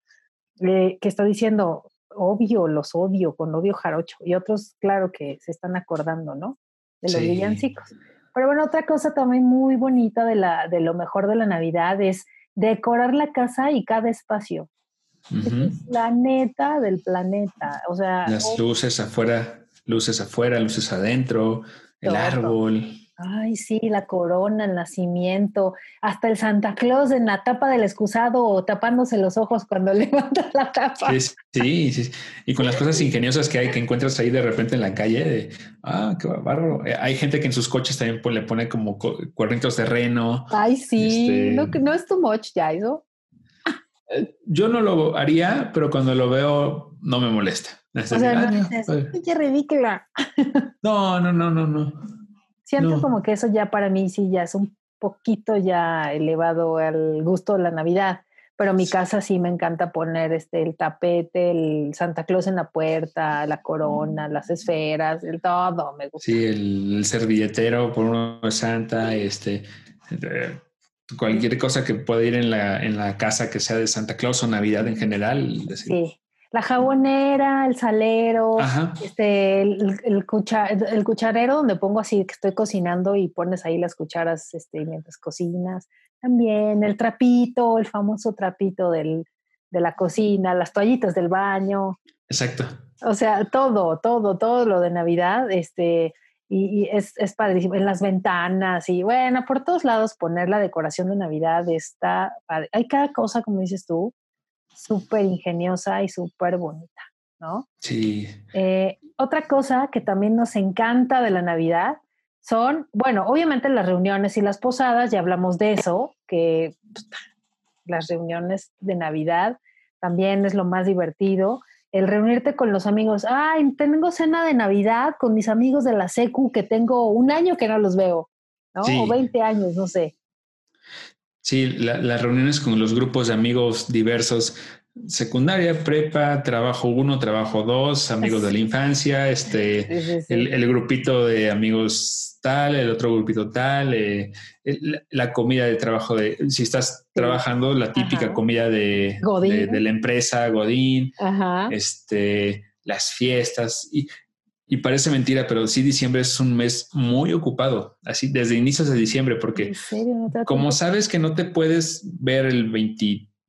eh, que está diciendo, obvio, los odio, con odio jarocho. Y otros, claro, que se están acordando, ¿no? De los villancicos. Pero bueno, otra cosa también muy bonita de, la, de lo mejor de la Navidad es decorar la casa y cada espacio. Es la neta del planeta. O sea. Las luces afuera, luces afuera, luces adentro, el árbol. Ay, sí, la corona, el nacimiento, hasta el Santa Claus en la tapa del excusado o tapándose los ojos cuando levanta la tapa. Sí, sí, Y con las cosas ingeniosas que hay que encuentras ahí de repente en la calle, de, ah, qué bárbaro. Eh, hay gente que en sus coches también le pone como cuernitos de reno. Ay, sí, este no, es too much ya eso. Yo no lo haría, pero cuando lo veo no me molesta. o sea, no dices, qué ridícula. No, no, no, no, no. Siento como que eso ya para mí sí ya es un poquito ya elevado al gusto de la Navidad. Pero en mi casa sí me encanta poner este el tapete, el Santa Claus en la puerta, la corona, las esferas, el todo, me gusta. Sí, el, servilletero por uno de Santa, este eh, cualquier cosa que pueda ir en la, en la casa que sea de Santa Claus o Navidad en general. Sí, la jabonera, el salero, este, el, el, cucharero donde pongo así que estoy cocinando y pones ahí las cucharas este, mientras cocinas. También el trapito, el famoso trapito del, de la cocina, las toallitas del baño. Exacto. O sea, todo, todo, todo lo de Navidad, este, y, y es, es, padrísimo. En las ventanas y bueno, por todos lados poner la decoración de Navidad está padre. Hay cada cosa, como dices tú, súper ingeniosa y súper bonita, ¿no? Sí. Eh, otra cosa que también nos encanta de la Navidad son, bueno, obviamente las reuniones y las posadas, ya hablamos de eso, que las reuniones de Navidad también es lo más divertido. El reunirte con los amigos, ay, tengo cena de Navidad con mis amigos de la SECU que tengo un año que no los veo, ¿no? O 20 años, no sé. Sí, las reuniones con los grupos de amigos diversos, secundaria, prepa, trabajo uno, trabajo dos, amigos de la infancia, este, El, grupito de amigos tal, el otro grupito tal, eh, la comida de trabajo de, si estás trabajando, la típica comida de, de, la empresa, Godín, este, las fiestas y y parece mentira, pero sí diciembre es un mes muy ocupado, así desde inicios de diciembre, porque como sabes que no te puedes ver el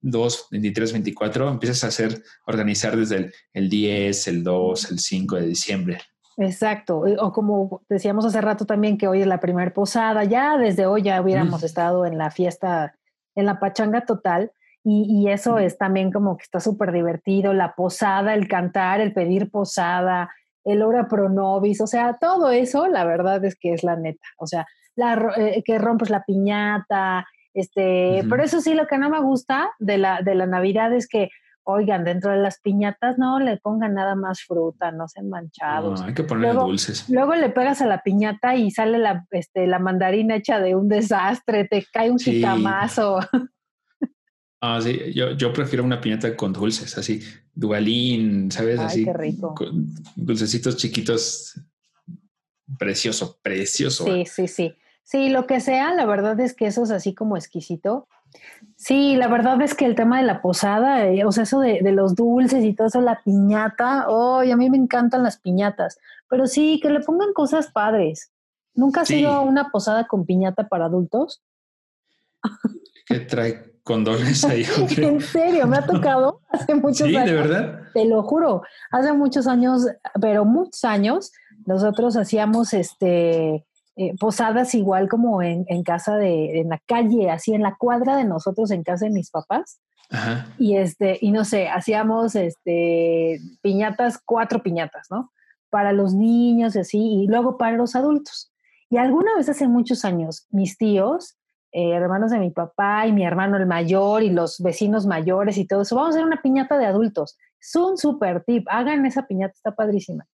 22, 23, 24, empiezas a hacer, organizar desde el, el 10, el 2, el 5 de diciembre. Exacto, o como decíamos hace rato también que hoy es la primera posada, ya desde hoy ya hubiéramos estado en la fiesta, en la pachanga total, y, y eso es también como que está súper divertido, la posada, el cantar, el pedir posada, el obra pro nobis, o sea, todo eso, la verdad es que es la neta, o sea, la, eh, que rompes la piñata, este, pero eso sí, lo que no me gusta de la, de la Navidad es que, oigan, dentro de las piñatas no le pongan nada más fruta, no sean manchados. No, hay que ponerle dulces. Luego le pegas a la piñata y sale la, este, la mandarina hecha de un desastre, te cae un sí. Ah, sí, yo, yo prefiero una piñata con dulces, así, dualín, ¿sabes? Ay, así. Qué rico. dulcecitos chiquitos. Precioso, precioso. Sí, sí, sí. Sí, lo que sea, la verdad es que eso es así como exquisito. Sí, la verdad es que el tema de la posada, eh, o sea, eso de, de, los dulces y todo eso, la piñata, oh, a mí me encantan las piñatas, pero sí, que le pongan cosas padres. ¿Nunca has sí. ido a una posada con piñata para adultos? ¿Qué trae condones ahí. en serio, me ha tocado hace muchos ¿Sí, años. de verdad? Te lo juro, hace muchos años, pero muchos años, nosotros hacíamos este eh, posadas igual como en, en, casa de, en la calle, así en la cuadra de nosotros, en casa de mis papás. Ajá. Y este, y no sé, hacíamos este piñatas, cuatro piñatas, ¿no? Para los niños y así, y luego para los adultos. Y alguna vez hace muchos años, mis tíos eh, hermanos de mi papá y mi hermano el mayor y los vecinos mayores y todo eso. Vamos a hacer una piñata de adultos. Es un super tip. Hagan esa piñata, está padrísima.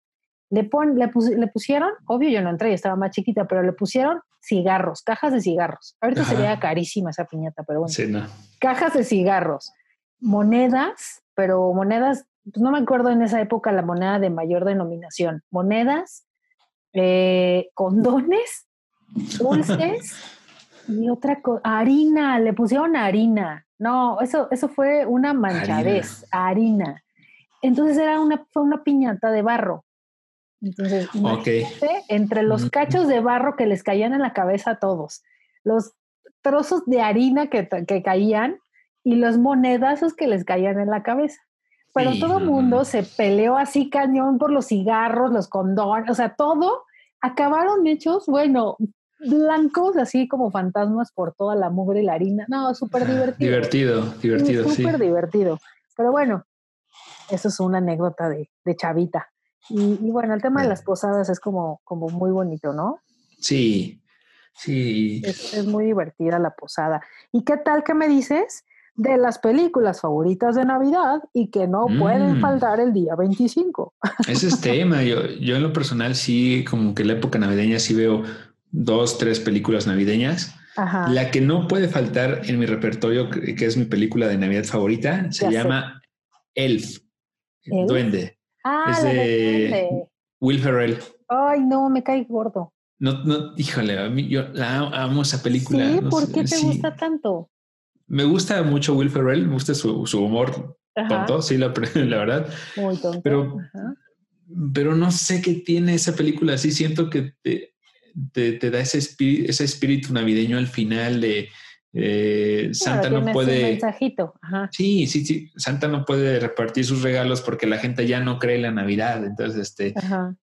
Le, pon, le, le, pusieron, obvio yo no entré, yo estaba más chiquita, pero le pusieron cigarros, cajas de cigarros. Ahorita sería carísima esa piñata, pero bueno. Sí, no. Cajas de cigarros, monedas, pero monedas, pues no me acuerdo en esa época la moneda de mayor denominación. Monedas, eh, condones, dulces y otra cosa, harina, le pusieron harina. No, eso, eso fue una manchadez, harina. Entonces era una, fue una piñata de barro. Entonces, entre los cachos de barro que les caían en la cabeza a todos, los trozos de harina que, que caían y los monedazos que les caían en la cabeza. Pero todo el mundo se peleó así cañón por los cigarros, los condones, o sea, todo acabaron hechos, bueno, blancos, así como fantasmas por toda la mugre y la harina. No, súper divertido. Divertido, divertido, sí. Súper divertido. Pero bueno, eso es una anécdota de, de chavita. Y, bueno, el tema de las posadas es como, como muy bonito, ¿no? Sí, sí. Es, muy divertida la posada. ¿Y qué tal que me dices de las películas favoritas de Navidad y que no pueden mm. faltar el día 25? Ese es tema. Yo, yo en lo personal sí, como que la época navideña sí veo dos, tres películas navideñas. La que no puede faltar en mi repertorio, que es mi película de Navidad favorita, se llama Elf, ¿Elf? Duende. Ah, es de, Will Ferrell. Ay, no, me cae gordo. No, no, híjole, a mí yo la amo esa película. Sí, ¿por qué te gusta tanto? Me gusta mucho Will Ferrell, me gusta su, su humor tonto, sí, la, la, verdad. Muy tonto. Pero, pero no sé qué tiene esa película, así siento que te, te, te da ese espíritu, ese espíritu navideño al final de eh, Santa no puede. Sí, sí, sí. Santa no puede repartir sus regalos porque la gente ya no cree en la Navidad. Entonces, este,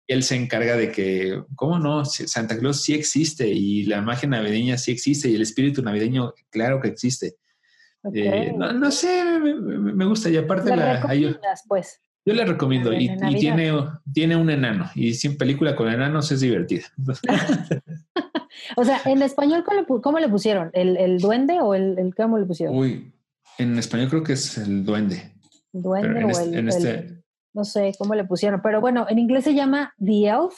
él se encarga de que, ¿cómo no? Santa Claus sí existe y la magia navideña sí existe y el espíritu navideño, claro que existe. Eh, no, sé, me, gusta. Y aparte, la, pues. Yo le recomiendo y, tiene, tiene un enano y sin película con enanos es divertida. o sea, en español, ¿cómo le, pusieron? ¿El, duende o el, el, cómo le pusieron? Uy, en español creo que es el duende. Duende o el, este no sé cómo le pusieron, pero bueno, en inglés se llama The Elf.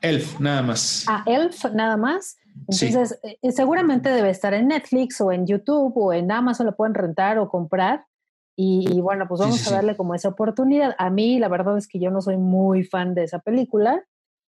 Elf, nada más. Ah, Elf, nada más. Entonces, eh, seguramente debe estar en Netflix o en YouTube o en Amazon, lo pueden rentar o comprar. Y, bueno, pues vamos a darle como esa oportunidad. A mí la verdad es que yo no soy muy fan de esa película,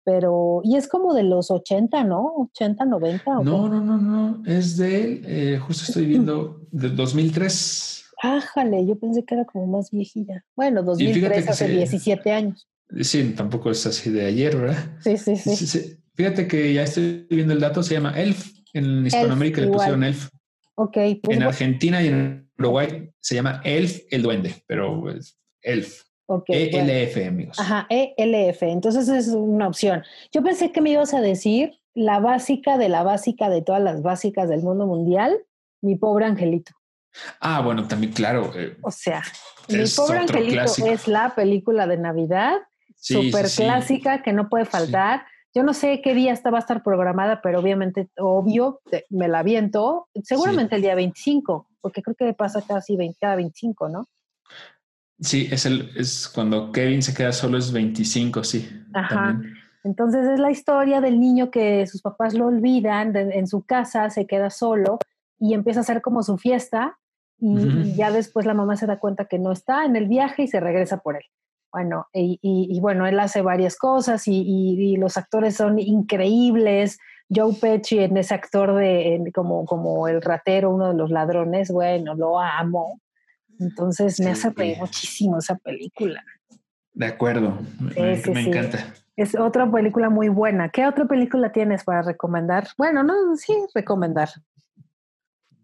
pero... Y es como de los 80, ¿no? 80, 90. no, no, no, no. Es de, eh, justo estoy viendo, de 2003. Ájale, yo pensé que era como más viejilla. Bueno, 2003, hace 17 años. Sí, tampoco es así de ayer, ¿verdad? Sí, sí, sí. Fíjate que ya estoy viendo el dato, se llama Elf. En Hispanoamérica le pusieron Elf. Ok. Pues en Argentina y en Uruguay se llama Elf el Duende, pero es Elf. ELF, amigos. Ajá, ELF. Entonces es una opción. Yo pensé que me ibas a decir la básica de la básica de todas las básicas del mundo mundial, mi pobre angelito. Ah, bueno, también, claro. Eh, o sea, mi pobre angelito es la película de Navidad, súper clásica, que no puede faltar. Yo no sé qué día esta va a estar programada, pero obviamente, obvio, me la viento. Seguramente el día 25, porque creo que pasa casi 20, cada 25, ¿no? Sí, es, el, es cuando Kevin se queda solo, es 25, sí. Ajá. Entonces es la historia del niño que sus papás lo olvidan en su casa, se queda solo y empieza a hacer como su fiesta y, ya después la mamá se da cuenta que no está en el viaje y se regresa por él. Bueno, y, bueno, él hace varias cosas y, los actores son increíbles. Joe Pesci en ese actor de como, como el ratero, uno de los ladrones, bueno, lo amo. Entonces me hace reír muchísimo esa película. De acuerdo, me, encanta. Es otra película muy buena. ¿Qué otra película tienes para recomendar? Bueno, no, sí, recomendar.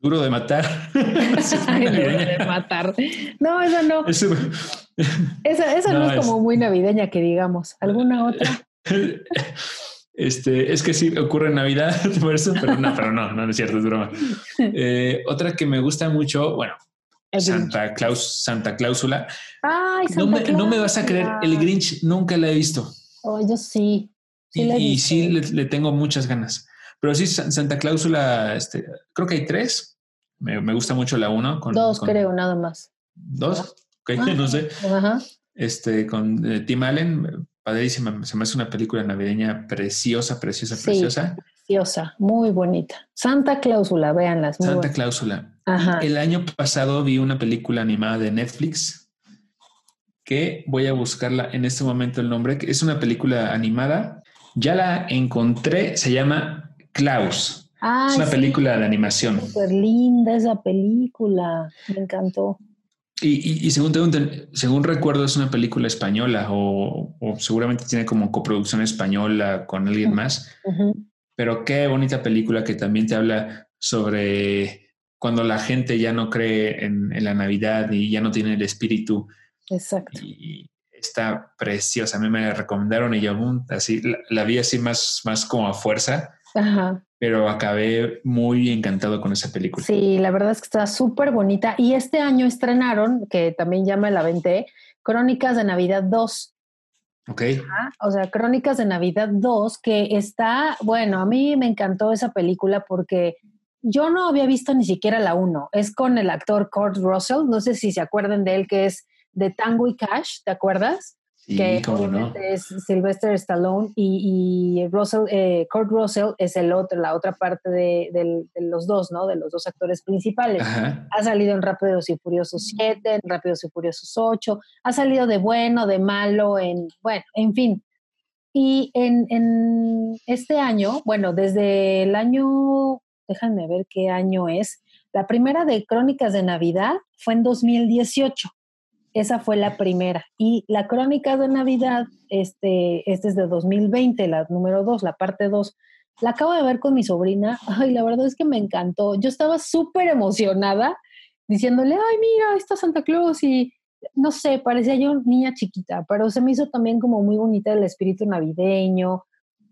Duro de matar. Duro de matar. No, esa no. esa, no, es, como muy navideña que digamos. ¿Alguna otra? Este, es que sí ocurre en Navidad, por eso, pero no, pero no, no es cierto, es broma. Eh, otra que me gusta mucho, bueno, Santa Claus, Santa Cláusula. Ay, Santa no, me, no me vas a creer, el Grinch nunca la he visto. Oh, yo sí. y, sí le, tengo muchas ganas. Pero sí, Santa Cláusula, este, creo que hay tres. Me, gusta mucho la uno. Con, dos, creo, nada más. ¿Dos? no sé. Este, con eh, Tim Allen, padrísima. Se me hace una película navideña preciosa, preciosa, preciosa. Preciosa, muy bonita. Santa Cláusula, véanlas. Santa Cláusula. El año pasado vi una película animada de Netflix que voy a buscarla en este momento el nombre, que es una película animada. Ya la encontré, se llama Klaus. es una película de animación. Súper linda esa película, me encantó. Y, según, según recuerdo es una película española o, seguramente tiene como coproducción española con alguien más. Pero qué bonita película que también te habla sobre cuando la gente ya no cree en, en la Navidad y ya no tiene el espíritu Exacto. Y está preciosa. A mí me la recomendaron y yo así la, vi así más, más como a fuerza. Pero acabé muy encantado con esa película. Sí, la verdad es que está súper bonita. Y este año estrenaron, que también ya me la venté, Crónicas de Navidad 2. Ok. o sea, Crónicas de Navidad 2, que está, bueno, a mí me encantó esa película porque yo no había visto ni siquiera la 1. Es con el actor Kurt Russell, no sé si se acuerdan de él, que es de Tango y Cash, ¿te acuerdas? Sí, que no? es Sylvester Stallone y, Russell, eh, Kurt Russell es el otro, la otra parte de, los dos, ¿no? De los dos actores principales. Ha salido en Rápidos y Furiosos 7, en Rápidos y Furiosos 8, ha salido de bueno, de malo, en, bueno, en fin. Y en, en este año, bueno, desde el año, déjame ver qué año es, la primera de Crónicas de Navidad fue en 2018. Esa fue la primera. Y la crónica de Navidad, este, este es de 2020, la número dos, la parte dos. La acabo de ver con mi sobrina. Ay, la verdad es que me encantó. Yo estaba súper emocionada diciéndole, ay, mira, está Santa Claus y no sé, parecía yo niña chiquita, pero se me hizo también como muy bonita el espíritu navideño.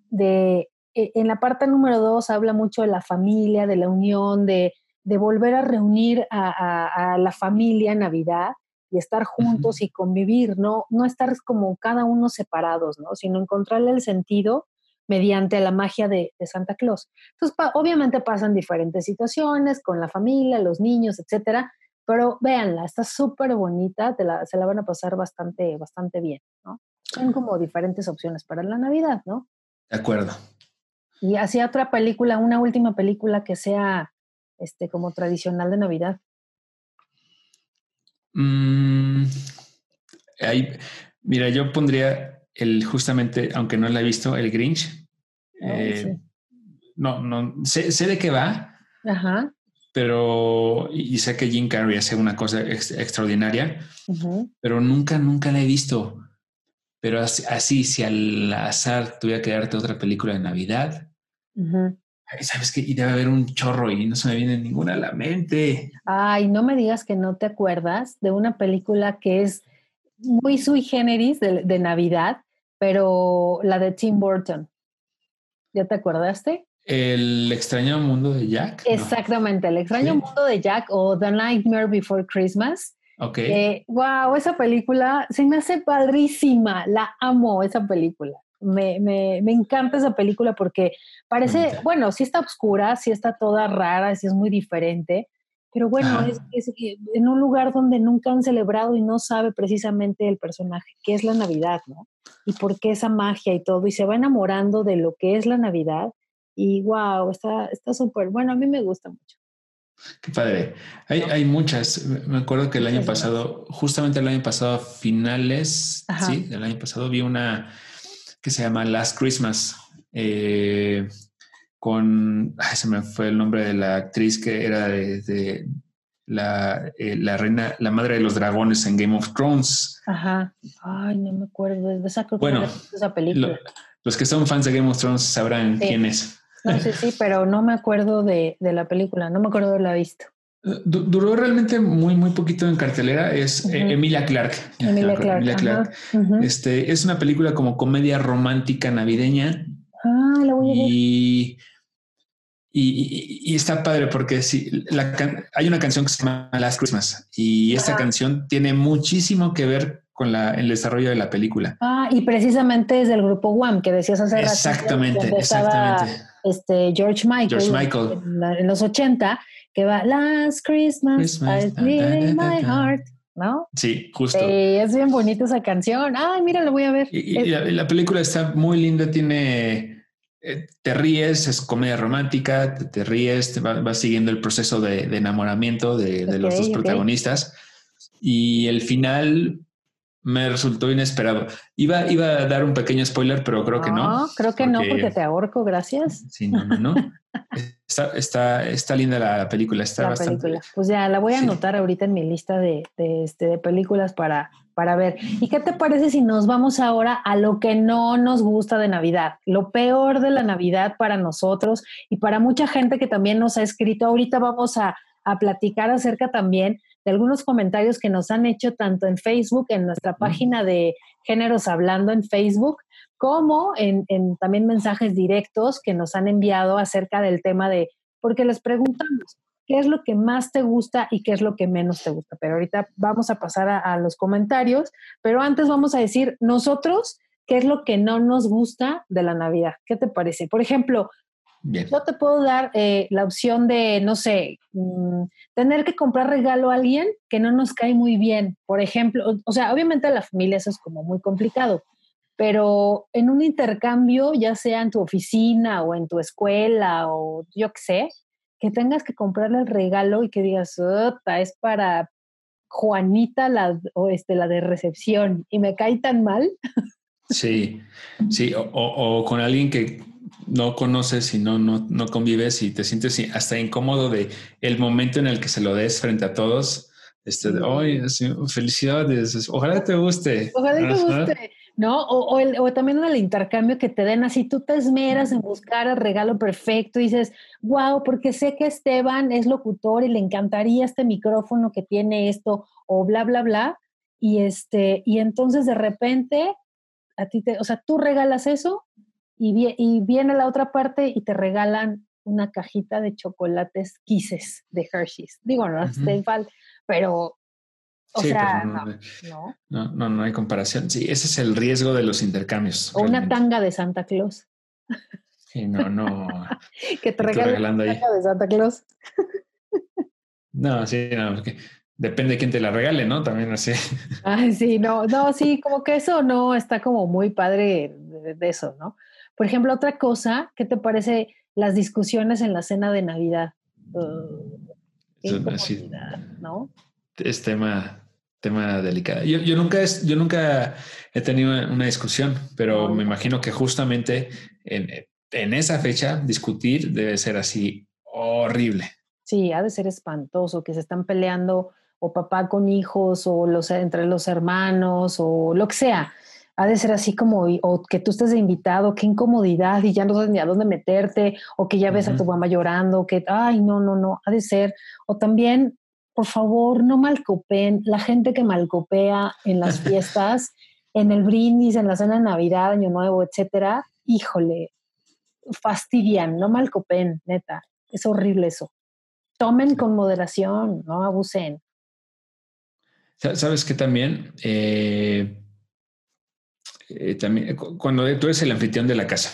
De, en la parte número dos habla mucho de la familia, de la unión, de, de volver a reunir a, a la familia en Navidad y estar juntos y convivir, ¿no? No estar como cada uno separados, ¿no? Sino encontrarle el sentido mediante la magia de, Santa Claus. Entonces, obviamente pasan diferentes situaciones con la familia, los niños, etcétera, pero véanla, está súper bonita, se la van a pasar bastante, bastante bien, ¿no? Son como diferentes opciones para la Navidad, ¿no? De acuerdo. Y así otra película, una última película que sea este, como tradicional de Navidad. Mm, mira, yo pondría el justamente, aunque no la he visto, el Grinch. Eh, no, no, sé, de qué va. Pero, y sé que Jim Carrey hace una cosa extraordinaria, pero nunca, nunca la he visto. Pero así, si al azar tuviera que darte otra película de Navidad, sabes que y debe haber un chorro y no se me viene ninguna a la mente. Ay, no me digas que no te acuerdas de una película que es muy sui generis de, Navidad, pero la de Tim Burton. ¿Ya te acordaste? El extraño mundo de Jack. Exactamente, el extraño mundo de Jack o The Nightmare Before Christmas. Ok. wow, eh, esa película se me hace padrísima. La amo, esa película. Me, me, me, encanta esa película porque parece, bueno, sí está oscura, sí está toda rara, sí es muy diferente, pero bueno, es, es, en un lugar donde nunca han celebrado y no sabe precisamente el personaje qué es la Navidad, ¿no? Y por qué esa magia y todo, y se va enamorando de lo que es la Navidad y wow, está súper, bueno, a mí me gusta mucho. Qué padre. Hay, hay, muchas. Me acuerdo que el año pasado, justamente el año pasado, finales, sí, del año pasado, vi una que se llama Last Christmas, eh, con, se me fue el nombre de la actriz que era de, la, eh, la, reina, la madre de los dragones en Game of Thrones. Aja. Ay, no me acuerdo de esa, bueno, esa película. los que son fans de Game of Thrones sabrán quién es. No sé, sí, pero no me acuerdo de, de, la película, no me acuerdo de la visto. Duró realmente muy, muy poquito en cartelera. Es eh, Emilia Clark. Emilia Clark. Este es una película como comedia romántica navideña. Ah, la voy a ver. Y, y, está padre porque sí, la hay una canción que se llama Last Christmas y esta canción tiene muchísimo que ver con la, el desarrollo de la película. Ah, y precisamente es del grupo Wham que decías hace rato. Exactamente, exactamente. Este George Michael, George Michael. En, en los 80 que va Last Christmas, I in my heart. ¿no? Sí, justo. es bien bonita esa canción. Ay, mira, la voy a ver. Y, la, película está muy linda, tiene, eh, te ríes, es comedia romántica, te, ríes, te va, siguiendo el proceso de, enamoramiento de, los dos protagonistas. Y el final me resultó inesperado. Iba, iba a dar un pequeño spoiler, pero creo que no. No, creo que no, porque te ahorco, gracias. Sí, no, no, no. está, está, está, linda la película, está bastante. Pues ya la voy a anotar ahorita en mi lista de, de, este, de películas para, para ver. ¿Y qué te parece si nos vamos ahora a lo que no nos gusta de Navidad? Lo peor de la Navidad para nosotros y para mucha gente que también nos ha escrito. Ahorita vamos a, a platicar acerca también de algunos comentarios que nos han hecho tanto en Facebook, en nuestra página de Géneros Hablando en Facebook, como en, también mensajes directos que nos han enviado acerca del tema de, porque les preguntamos, ¿qué es lo que más te gusta y qué es lo que menos te gusta? Pero ahorita vamos a pasar a, los comentarios, pero antes vamos a decir nosotros, ¿qué es lo que no nos gusta de la Navidad? ¿Qué te parece? Por ejemplo, yo te puedo dar eh, la opción de, no sé, mm, tener que comprar regalo a alguien que no nos cae muy bien. Por ejemplo, o, sea, obviamente a la familia eso es como muy complicado, pero en un intercambio, ya sea en tu oficina o en tu escuela o yo qué sé, que tengas que comprarle el regalo y que digas, es para Juanita la, o este, la de recepción y me cae tan mal. Sí, sí, o con alguien que no conoces y no, no, no convives y te sientes hasta incómodo de el momento en el que se lo des frente a todos. Este, hoy felicidades, ojalá te guste. Ojalá te guste. ¿No? O, el, o, también el intercambio que te den así, tú te esmeras en buscar el regalo perfecto y dices, wow, porque sé que Esteban es locutor y le encantaría este micrófono que tiene esto, o bla, bla, bla. Y, este, y entonces de repente, a ti te, o sea, tú regalas eso y, viene la otra parte y te regalan una cajita de chocolates Kisses de Hershey's. Digo, no uh pero o sea, no, no, no, no, hay comparación. Sí, ese es el riesgo de los intercambios. O una tanga de Santa Claus. Sí, no, no. que te regalen una tanga de Santa Claus. no, sí, no, porque depende de quién te la regale, ¿no? También así. Ay, sí, no, no, sí, como que eso no está como muy padre de eso, ¿no? Por ejemplo, otra cosa, ¿qué te parece las discusiones en la cena de Navidad? ¿no? Es tema, tema delicado. Yo, nunca es, yo nunca he tenido una discusión, pero me imagino que justamente en, esa fecha discutir debe ser así horrible. Sí, ha de ser espantoso, que se están peleando o papá con hijos o los, entre los hermanos o lo que sea ha de ser así como, o que tú estés de invitado, qué incomodidad y ya no sabes ni a dónde meterte, o que ya ves a tu mamá llorando, que, ay, no, no, no, ha de ser. O también, por favor, no malcopen, la gente que malcopea en las fiestas, en el brindis, en la cena de Navidad, Año Nuevo, etcétera, híjole, fastidian, no malcopen, neta, es horrible eso. Tomen con moderación, no abusen. Sabes que también eh, eh, también, cuando tú eres el anfitrión de la casa.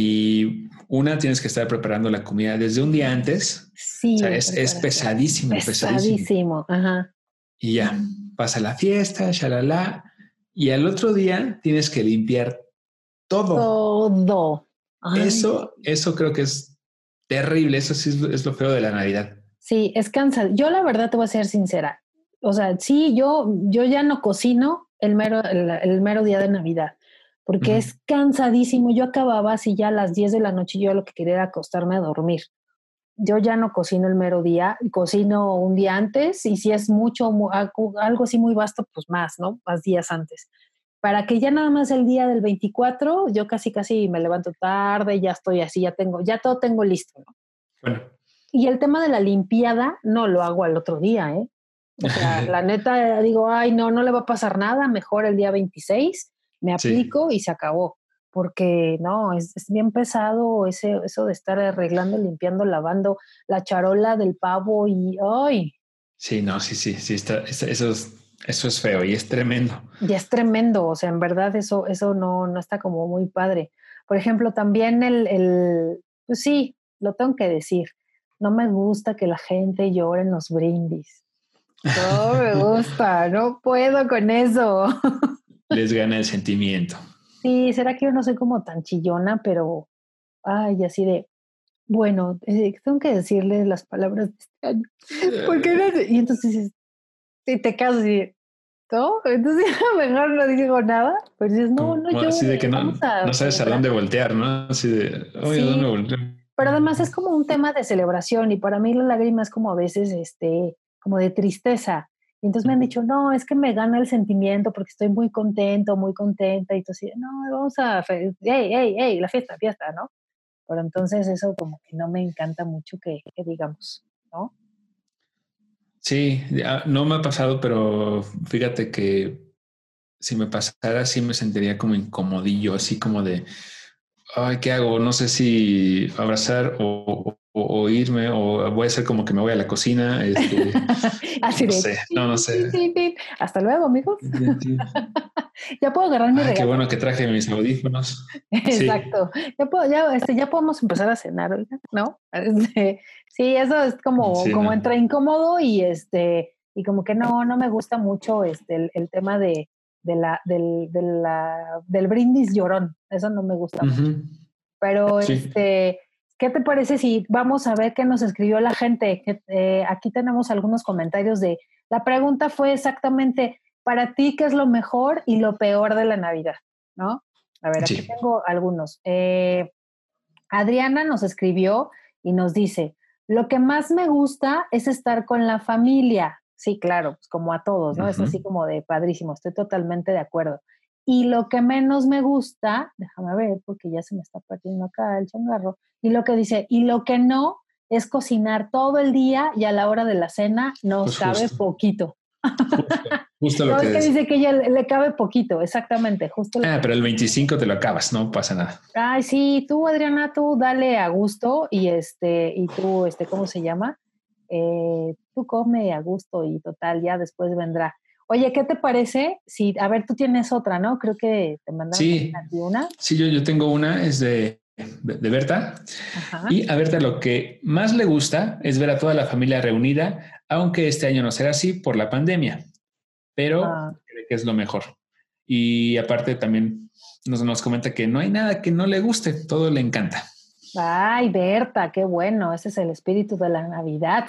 Y una, tienes que estar preparando la comida desde un día antes. Sí. es, pesadísimo, pesadísimo. Ajá. Y ya, pasa la fiesta, shalala. Y al otro día tienes que limpiar todo. Todo. Eso, eso creo que es terrible. Eso sí es, lo feo de la Navidad. Sí, es cansado. Yo la verdad te voy a ser sincera. O sea, sí, yo, yo ya no cocino el mero, el, mero día de Navidad, porque es cansadísimo. Yo acababa así ya a las 10 de la noche yo lo que quería era acostarme a dormir. Yo ya no cocino el mero día, cocino un día antes y si es mucho, algo así muy vasto, pues más, ¿no? Más días antes. Para que ya nada más el día del 24, yo casi casi me levanto tarde, ya estoy así, ya tengo, ya todo tengo listo, ¿no? Bueno. Y el tema de la limpiada no lo hago al otro día, ¿eh? O sea, la neta digo, ay, no, no le va a pasar nada, mejor el día 26 me aplico y se acabó. Porque no, es, bien pesado ese, eso de estar arreglando, limpiando, lavando la charola del pavo y ¡ay! Sí, no, sí, sí, sí, está, eso, es, eso es feo y es tremendo. Y es tremendo, o sea, en verdad eso, eso no, no está como muy padre. Por ejemplo, también el, el, pues sí, lo tengo que decir, no me gusta que la gente llore en los brindis. No me gusta, no puedo con eso. Les gana el sentimiento. Sí, será que yo no soy como tan chillona, pero, ay, así de, bueno, eh, tengo que decirles las palabras de este año. Porque eh. y entonces si te casas y ¿no? Entonces mejor no digo nada, pero dices, no, no, yo. Así de que no, no sabes a dónde voltear, ¿no? Así de, oye, ¿a dónde voltear? Pero además es como un tema de celebración y para mí la lágrima es como a veces, este, como de tristeza. Y entonces me han dicho, no, es que me gana el sentimiento porque estoy muy contento, muy contenta. Y entonces, no, vamos a, hey, hey, hey, la fiesta, fiesta, ¿no? Pero entonces eso como que no me encanta mucho que, que digamos, ¿no? Sí, no me ha pasado, pero fíjate que si me pasara, sí me sentiría como incomodillo, así como de, ay, ¿qué hago? No sé si abrazar o, o, irme o voy a hacer como que me voy a la cocina. Este, Así no sé, no, no sé. Hasta luego, amigos. ya puedo agarrar mi regalo. Qué bueno que traje mis audífonos. Exacto. Ya, puedo, ya, este, ya podemos empezar a cenar, ¿no? Este, sí, eso es como, como entra incómodo y este y como que no, no me gusta mucho este, el, tema de, de la, del, de la, del brindis llorón. Eso no me gusta mucho. Pero este ¿Qué te parece si vamos a ver qué nos escribió la gente? Eh, aquí tenemos algunos comentarios de... La pregunta fue exactamente, para ti, ¿qué es lo mejor y lo peor de la Navidad? ¿No? A ver, aquí tengo algunos. Eh, Adriana nos escribió y nos dice, lo que más me gusta es estar con la familia. Sí, claro, pues como a todos, ¿no? Es así como de padrísimo, estoy totalmente de acuerdo. Y lo que menos me gusta, déjame ver, porque ya se me está partiendo acá el changarro, y lo que dice, y lo que no es cocinar todo el día y a la hora de la cena nos pues cabe poquito. Justo, lo que, dice que ella le, cabe poquito, exactamente, justo. Ah, pero el 25 te lo acabas, no pasa nada. Ay, sí, tú Adriana, tú dale a gusto y este, y tú, este, ¿cómo se llama? Eh, tú come a gusto y total, ya después vendrá. Oye, ¿qué te parece? Si, a ver, tú tienes otra, ¿no? Creo que te mandaron sí, una. Sí, yo, yo tengo una, es de, de, Berta. Y a Berta lo que más le gusta es ver a toda la familia reunida, aunque este año no será así por la pandemia, pero ah. cree que es lo mejor. Y aparte también nos, nos comenta que no hay nada que no le guste, todo le encanta. Ay, Berta, qué bueno, ese es el espíritu de la Navidad.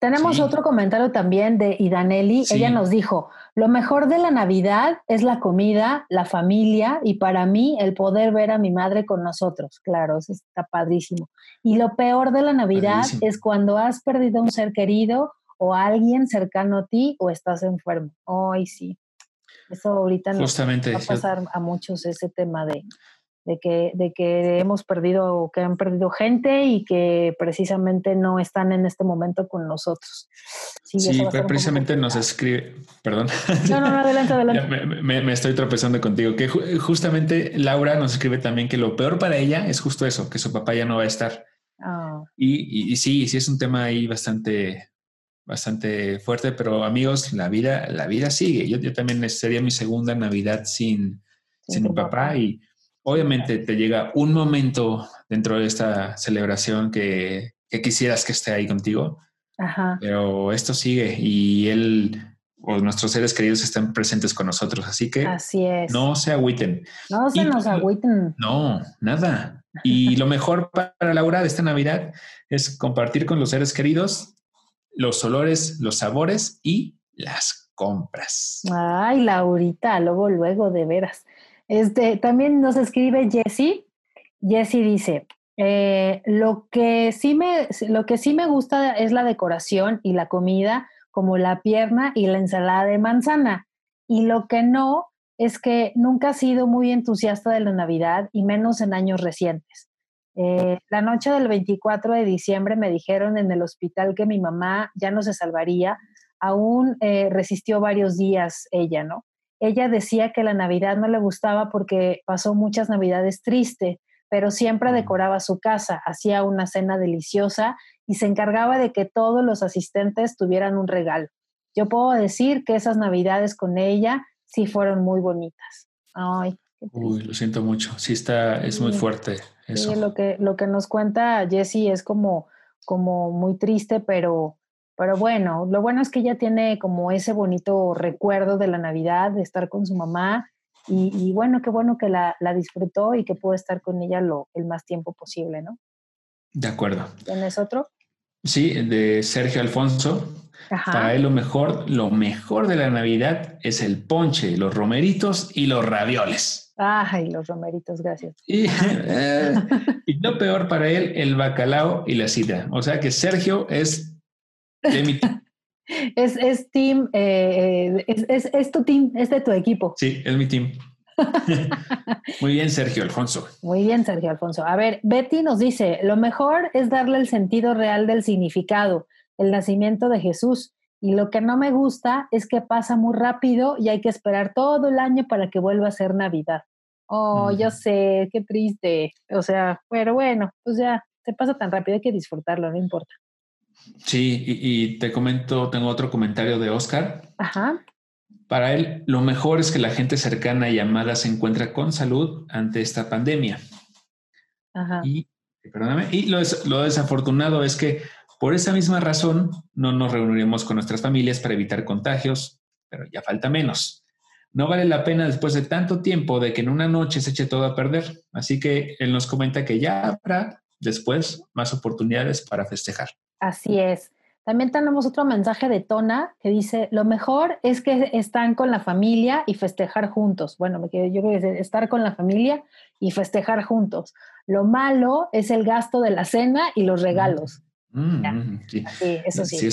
Tenemos otro comentario también de Idaneli. Ella nos dijo, lo mejor de la Navidad es la comida, la familia y para mí el poder ver a mi madre con nosotros. Claro, eso está padrísimo. Y lo peor de la Navidad es cuando has perdido un ser querido o alguien cercano a ti o estás enfermo. Ay, sí. Eso ahorita nos va a pasar a muchos ese tema de, de que, de que hemos perdido, que han perdido gente y que precisamente no están en este momento con nosotros. Sí, precisamente nos escribe, perdón. No, no, no adelante, adelante. me, estoy tropezando contigo, que justamente Laura nos escribe también que lo peor para ella es justo eso, que su papá ya no va a estar. Ah. Y, y, sí, sí es un tema ahí bastante, bastante fuerte, pero amigos, la vida, la vida sigue. Yo, yo también sería mi segunda Navidad sin, sin, mi papá y Obviamente te llega un momento dentro de esta celebración que, quisieras que esté ahí contigo, pero esto sigue y él o nuestros seres queridos están presentes con nosotros, así que así es. no se agüiten. No se nos agüiten. No, nada. Y lo mejor para Laura de esta Navidad es compartir con los seres queridos los olores, los sabores y las compras. Ay, Laurita, luego, luego, de veras. Este, también nos escribe Jessie. Jessie dice, eh, lo, que sí me, lo que sí me gusta es la decoración y la comida, como la pierna y la ensalada de manzana. Y lo que no es que nunca he sido muy entusiasta de la Navidad y menos en años recientes. Eh, la noche del 24 de diciembre me dijeron en el hospital que mi mamá ya no se salvaría. Aún eh, resistió varios días ella, ¿no? Ella decía que la Navidad no le gustaba porque pasó muchas Navidades triste, pero siempre decoraba su casa, hacía una cena deliciosa y se encargaba de que todos los asistentes tuvieran un regalo. Yo puedo decir que esas Navidades con ella sí fueron muy bonitas. Ay, Uy, lo siento mucho. Sí está, es muy fuerte eso. lo que, lo que nos cuenta Jessie es como, como muy triste, pero, Pero bueno, lo bueno es que ella tiene como ese bonito recuerdo de la Navidad, de estar con su mamá. Y, bueno, qué bueno que la, disfrutó y que pudo estar con ella lo, el más tiempo posible, ¿no? De acuerdo. ¿Tienes otro? Sí, de Sergio Alfonso. Para él lo mejor, lo mejor de la Navidad es el ponche, los romeritos y los ravioles. Ay, los romeritos, gracias. Y, eh, y lo peor para él, el bacalao y la sidra. O sea que Sergio es es, es team, eh, es, es, es, tu team, es de tu equipo. Sí, es mi team. Muy bien, Sergio Alfonso. Muy bien, Sergio Alfonso. A ver, Betty nos dice, lo mejor es darle el sentido real del significado, el nacimiento de Jesús. Y lo que no me gusta es que pasa muy rápido y hay que esperar todo el año para que vuelva a ser Navidad. Oh, yo sé, qué triste. O sea, pero bueno, pues ya, se pasa tan rápido, hay que disfrutarlo, no importa. Sí, y, te comento, tengo otro comentario de Oscar. Ajá. Para él, lo mejor es que la gente cercana y amada se encuentra con salud ante esta pandemia. Ajá. Y, perdóname, y lo, lo desafortunado es que por esa misma razón no nos reuniremos con nuestras familias para evitar contagios, pero ya falta menos. No vale la pena después de tanto tiempo de que en una noche se eche todo a perder. Así que él nos comenta que ya habrá después más oportunidades para festejar. Así es. También tenemos otro mensaje de Tona que dice, lo mejor es que están con la familia y festejar juntos. Bueno, yo creo que estar con la familia y festejar juntos. Lo malo es el gasto de la cena y los regalos. Mm, mm, sí. eso sí.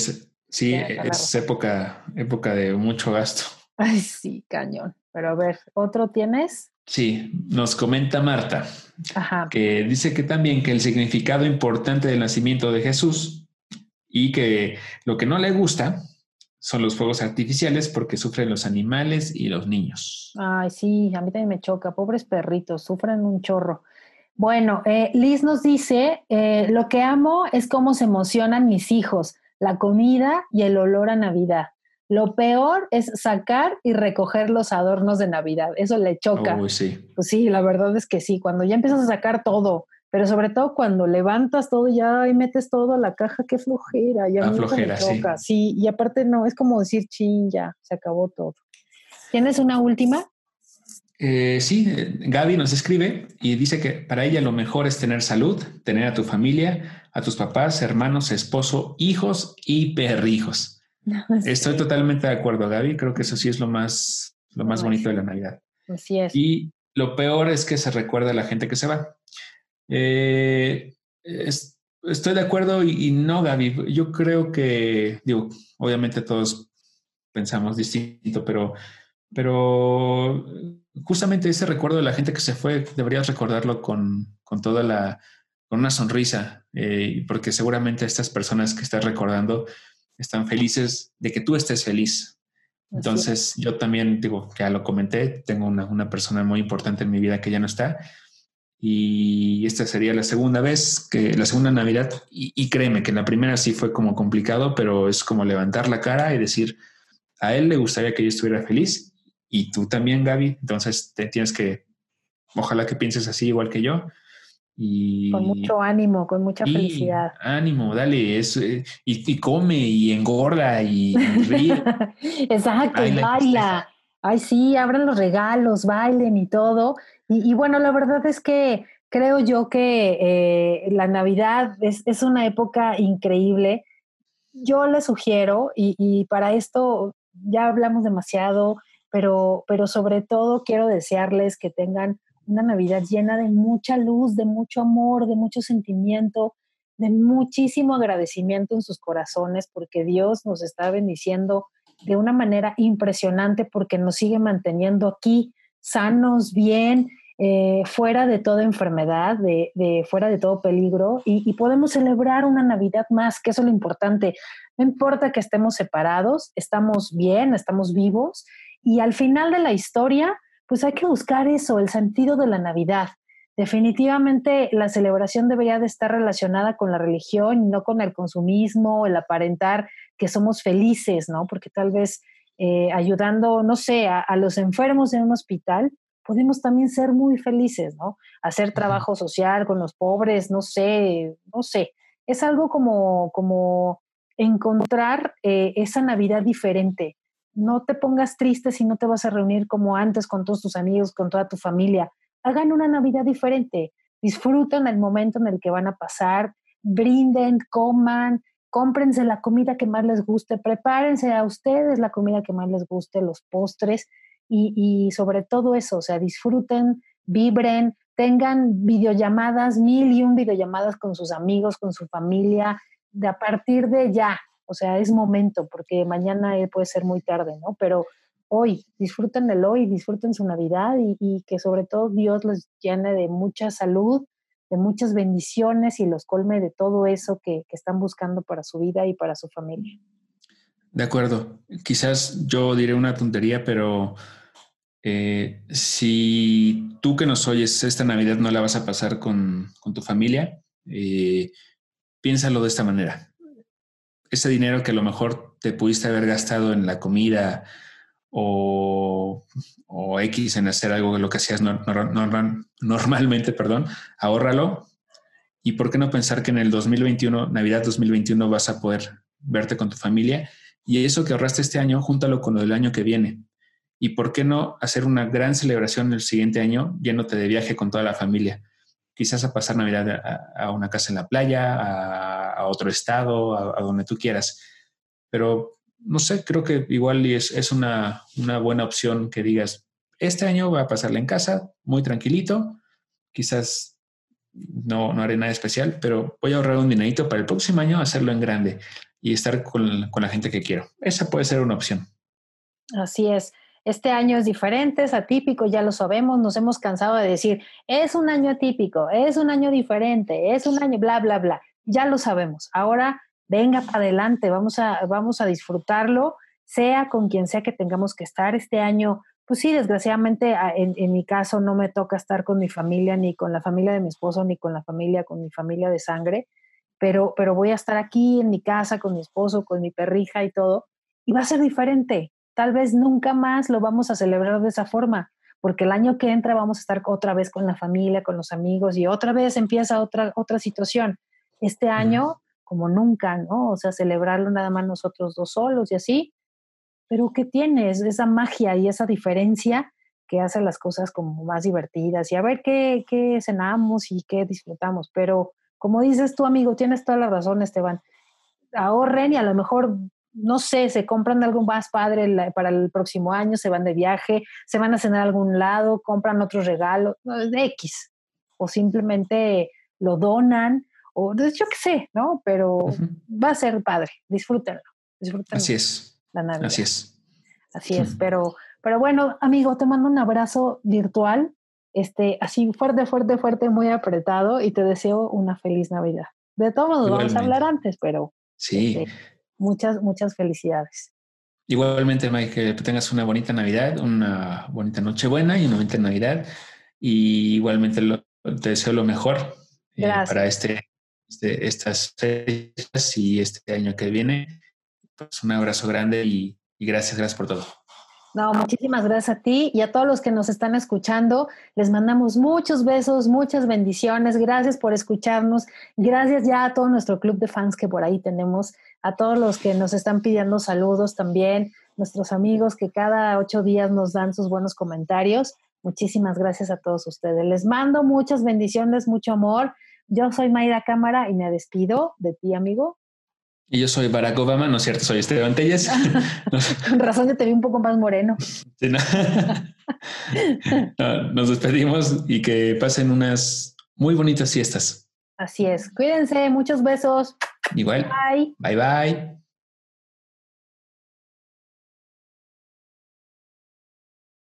Sí, es, época, época de mucho gasto. Ay, sí, cañón. Pero a ver, ¿otro tienes? Sí, nos comenta Marta, que dice que también que el significado importante del nacimiento de Jesús y que lo que no le gusta son los fuegos artificiales porque sufren los animales y los niños. Ay, sí, a mí también me choca, pobres perritos, sufren un chorro. Bueno, eh, Liz nos dice, eh, lo que amo es cómo se emocionan mis hijos, la comida y el olor a Navidad. Lo peor es sacar y recoger los adornos de Navidad. Eso le choca. sí. Pues sí, la verdad es que sí. Cuando ya empiezas a sacar todo, pero sobre todo cuando levantas todo ya y metes todo a la caja, qué flojera. Ya ah, flojera, sí. sí. Y aparte no, es como decir, chin, ya, se acabó todo. ¿Tienes una última? Eh, sí, eh, Gaby nos escribe y dice que para ella lo mejor es tener salud, tener a tu familia, a tus papás, hermanos, esposo, hijos y perrijos. Estoy totalmente de acuerdo, Gaby. Creo que eso sí es lo más, lo más bonito de la Navidad. Así es. Y lo peor es que se recuerda a la gente que se va. Eh, estoy de acuerdo y, y, no, Gaby. Yo creo que, digo, obviamente todos pensamos distinto, pero, pero justamente ese recuerdo de la gente que se fue, deberías recordarlo con, con toda la, con una sonrisa, eh, porque seguramente estas personas que estás recordando están felices de que tú estés feliz. Entonces, yo también digo, ya lo comenté, tengo una, una, persona muy importante en mi vida que ya no está. Y esta sería la segunda vez, que la segunda Navidad, y, y créeme que la primera sí fue como complicado, pero es como levantar la cara y decir, a él le gustaría que yo estuviera feliz y tú también, Gaby. Entonces te tienes que, ojalá que pienses así igual que yo. Y, con mucho ánimo, con mucha felicidad. Ánimo, dale, es, eh, y, come y engorda y, ríe. Exacto, baila. Ay, sí, abran los regalos, bailen y todo. Y, bueno, la verdad es que creo yo que eh, la Navidad es, es, una época increíble. Yo les sugiero, y, y para esto ya hablamos demasiado, pero, pero sobre todo quiero desearles que tengan una Navidad llena de mucha luz, de mucho amor, de mucho sentimiento, de muchísimo agradecimiento en sus corazones, porque Dios nos está bendiciendo de una manera impresionante, porque nos sigue manteniendo aquí sanos, bien, eh, fuera de toda enfermedad, de, fuera de todo peligro, y, podemos celebrar una Navidad más, que eso es lo importante. No importa que estemos separados, estamos bien, estamos vivos, y al final de la historia, pues hay que buscar eso, el sentido de la Navidad. Definitivamente la celebración debería de estar relacionada con la religión no con el consumismo, el aparentar que somos felices, ¿no? Porque tal vez eh, ayudando, no sé, a, los enfermos en un hospital, podemos también ser muy felices, ¿no? Hacer trabajo social con los pobres, no sé, no sé. Es algo como, como encontrar eh, esa Navidad diferente. No te pongas triste si no te vas a reunir como antes con todos tus amigos, con toda tu familia. Hagan una Navidad diferente. Disfruten el momento en el que van a pasar, brinden, coman, cómprense la comida que más les guste, prepárense a ustedes la comida que más les guste, los postres y, y sobre todo eso, o sea, disfruten, vibren, tengan videollamadas, mil y un videollamadas con sus amigos, con su familia, de a partir de ya, o sea, es momento, porque mañana puede ser muy tarde, ¿no? Pero hoy, disfruten el hoy, disfruten su Navidad y, que sobre todo Dios les llene de mucha salud, de muchas bendiciones y los colme de todo eso que, que están buscando para su vida y para su familia. De acuerdo. Quizás yo diré una tontería, pero eh, si tú que nos oyes esta Navidad no la vas a pasar con, tu familia, eh, piénsalo de esta manera. Ese dinero que a lo mejor te pudiste haber gastado en la comida o, X en hacer algo de lo que hacías normalmente, perdón, ahórralo. ¿Y por qué no pensar que en el 2021, Navidad 2021, vas a poder verte con tu familia? Y eso que ahorraste este año, júntalo con lo del año que viene y por qué no hacer una gran celebración el siguiente año yéndote de viaje con toda la familia. Quizás a pasar Navidad a, una casa en la playa, a, otro estado, a, donde tú quieras. Pero no sé, creo que igual es, es una, una buena opción que digas, este año voy a pasarla en casa, muy tranquilito, quizás no, no haré nada especial, pero voy a ahorrar un dinerito para el próximo año, hacerlo en grande y estar con, con la gente que quiero. Esa puede ser una opción. Así es. Este año es diferente, es atípico, ya lo sabemos, nos hemos cansado de decir, es un año atípico, es un año diferente, es un año bla, bla, bla. Ya lo sabemos. Ahora, venga para adelante, vamos a, vamos a disfrutarlo, sea con quien sea que tengamos que estar este año. Pues sí, desgraciadamente en, en mi caso no me toca estar con mi familia, ni con la familia de mi esposo, ni con la familia, con mi familia de sangre, pero, pero voy a estar aquí en mi casa con mi esposo, con mi perrija y todo, y va a ser diferente tal vez nunca más lo vamos a celebrar de esa forma, porque el año que entra vamos a estar otra vez con la familia, con los amigos y otra vez empieza otra, otra situación. Este año, como nunca, ¿no? O sea, celebrarlo nada más nosotros dos solos y así. Pero ¿qué tienes? Esa magia y esa diferencia que hace las cosas como más divertidas y a ver qué, qué cenamos y qué disfrutamos. Pero como dices tú, amigo, tienes toda la razón, Esteban. Ahorren y a lo mejor no sé, se compran algo más padre para el próximo año, se van de viaje, se van a cenar a algún lado, compran otro regalo, de X, o simplemente lo donan, o yo qué sé, ¿no? Pero va a ser padre, disfrútenlo, disfrútenlo. Así es. Así es. Así es, pero, pero bueno, amigo, te mando un abrazo virtual, este, así fuerte, fuerte, fuerte, muy apretado, y te deseo una feliz Navidad. De todos modos, vamos a hablar antes, pero... Sí. Este, Muchas, muchas felicidades. Igualmente, Mike, que tengas una bonita Navidad, una bonita Nochebuena y una bonita Navidad. Y igualmente te deseo lo mejor eh, para este, este, estas fechas y este año que viene. Pues un abrazo grande y, y gracias, gracias por todo. No, muchísimas gracias a ti y a todos los que nos están escuchando. Les mandamos muchos besos, muchas bendiciones. Gracias por escucharnos. Gracias ya a todo nuestro club de fans que por ahí tenemos, a todos los que nos están pidiendo saludos también, nuestros amigos que cada ocho días nos dan sus buenos comentarios. Muchísimas gracias a todos ustedes. Les mando muchas bendiciones, mucho amor. Yo soy Mayra Cámara y me despido de ti, amigo. Y yo soy Barack Obama, ¿no es cierto? Soy Esteban Telles. Con razón que te vi un poco más moreno. nos despedimos y que pasen unas muy bonitas fiestas. Así es. Cuídense, muchos besos. Igual. Bye. Bye bye.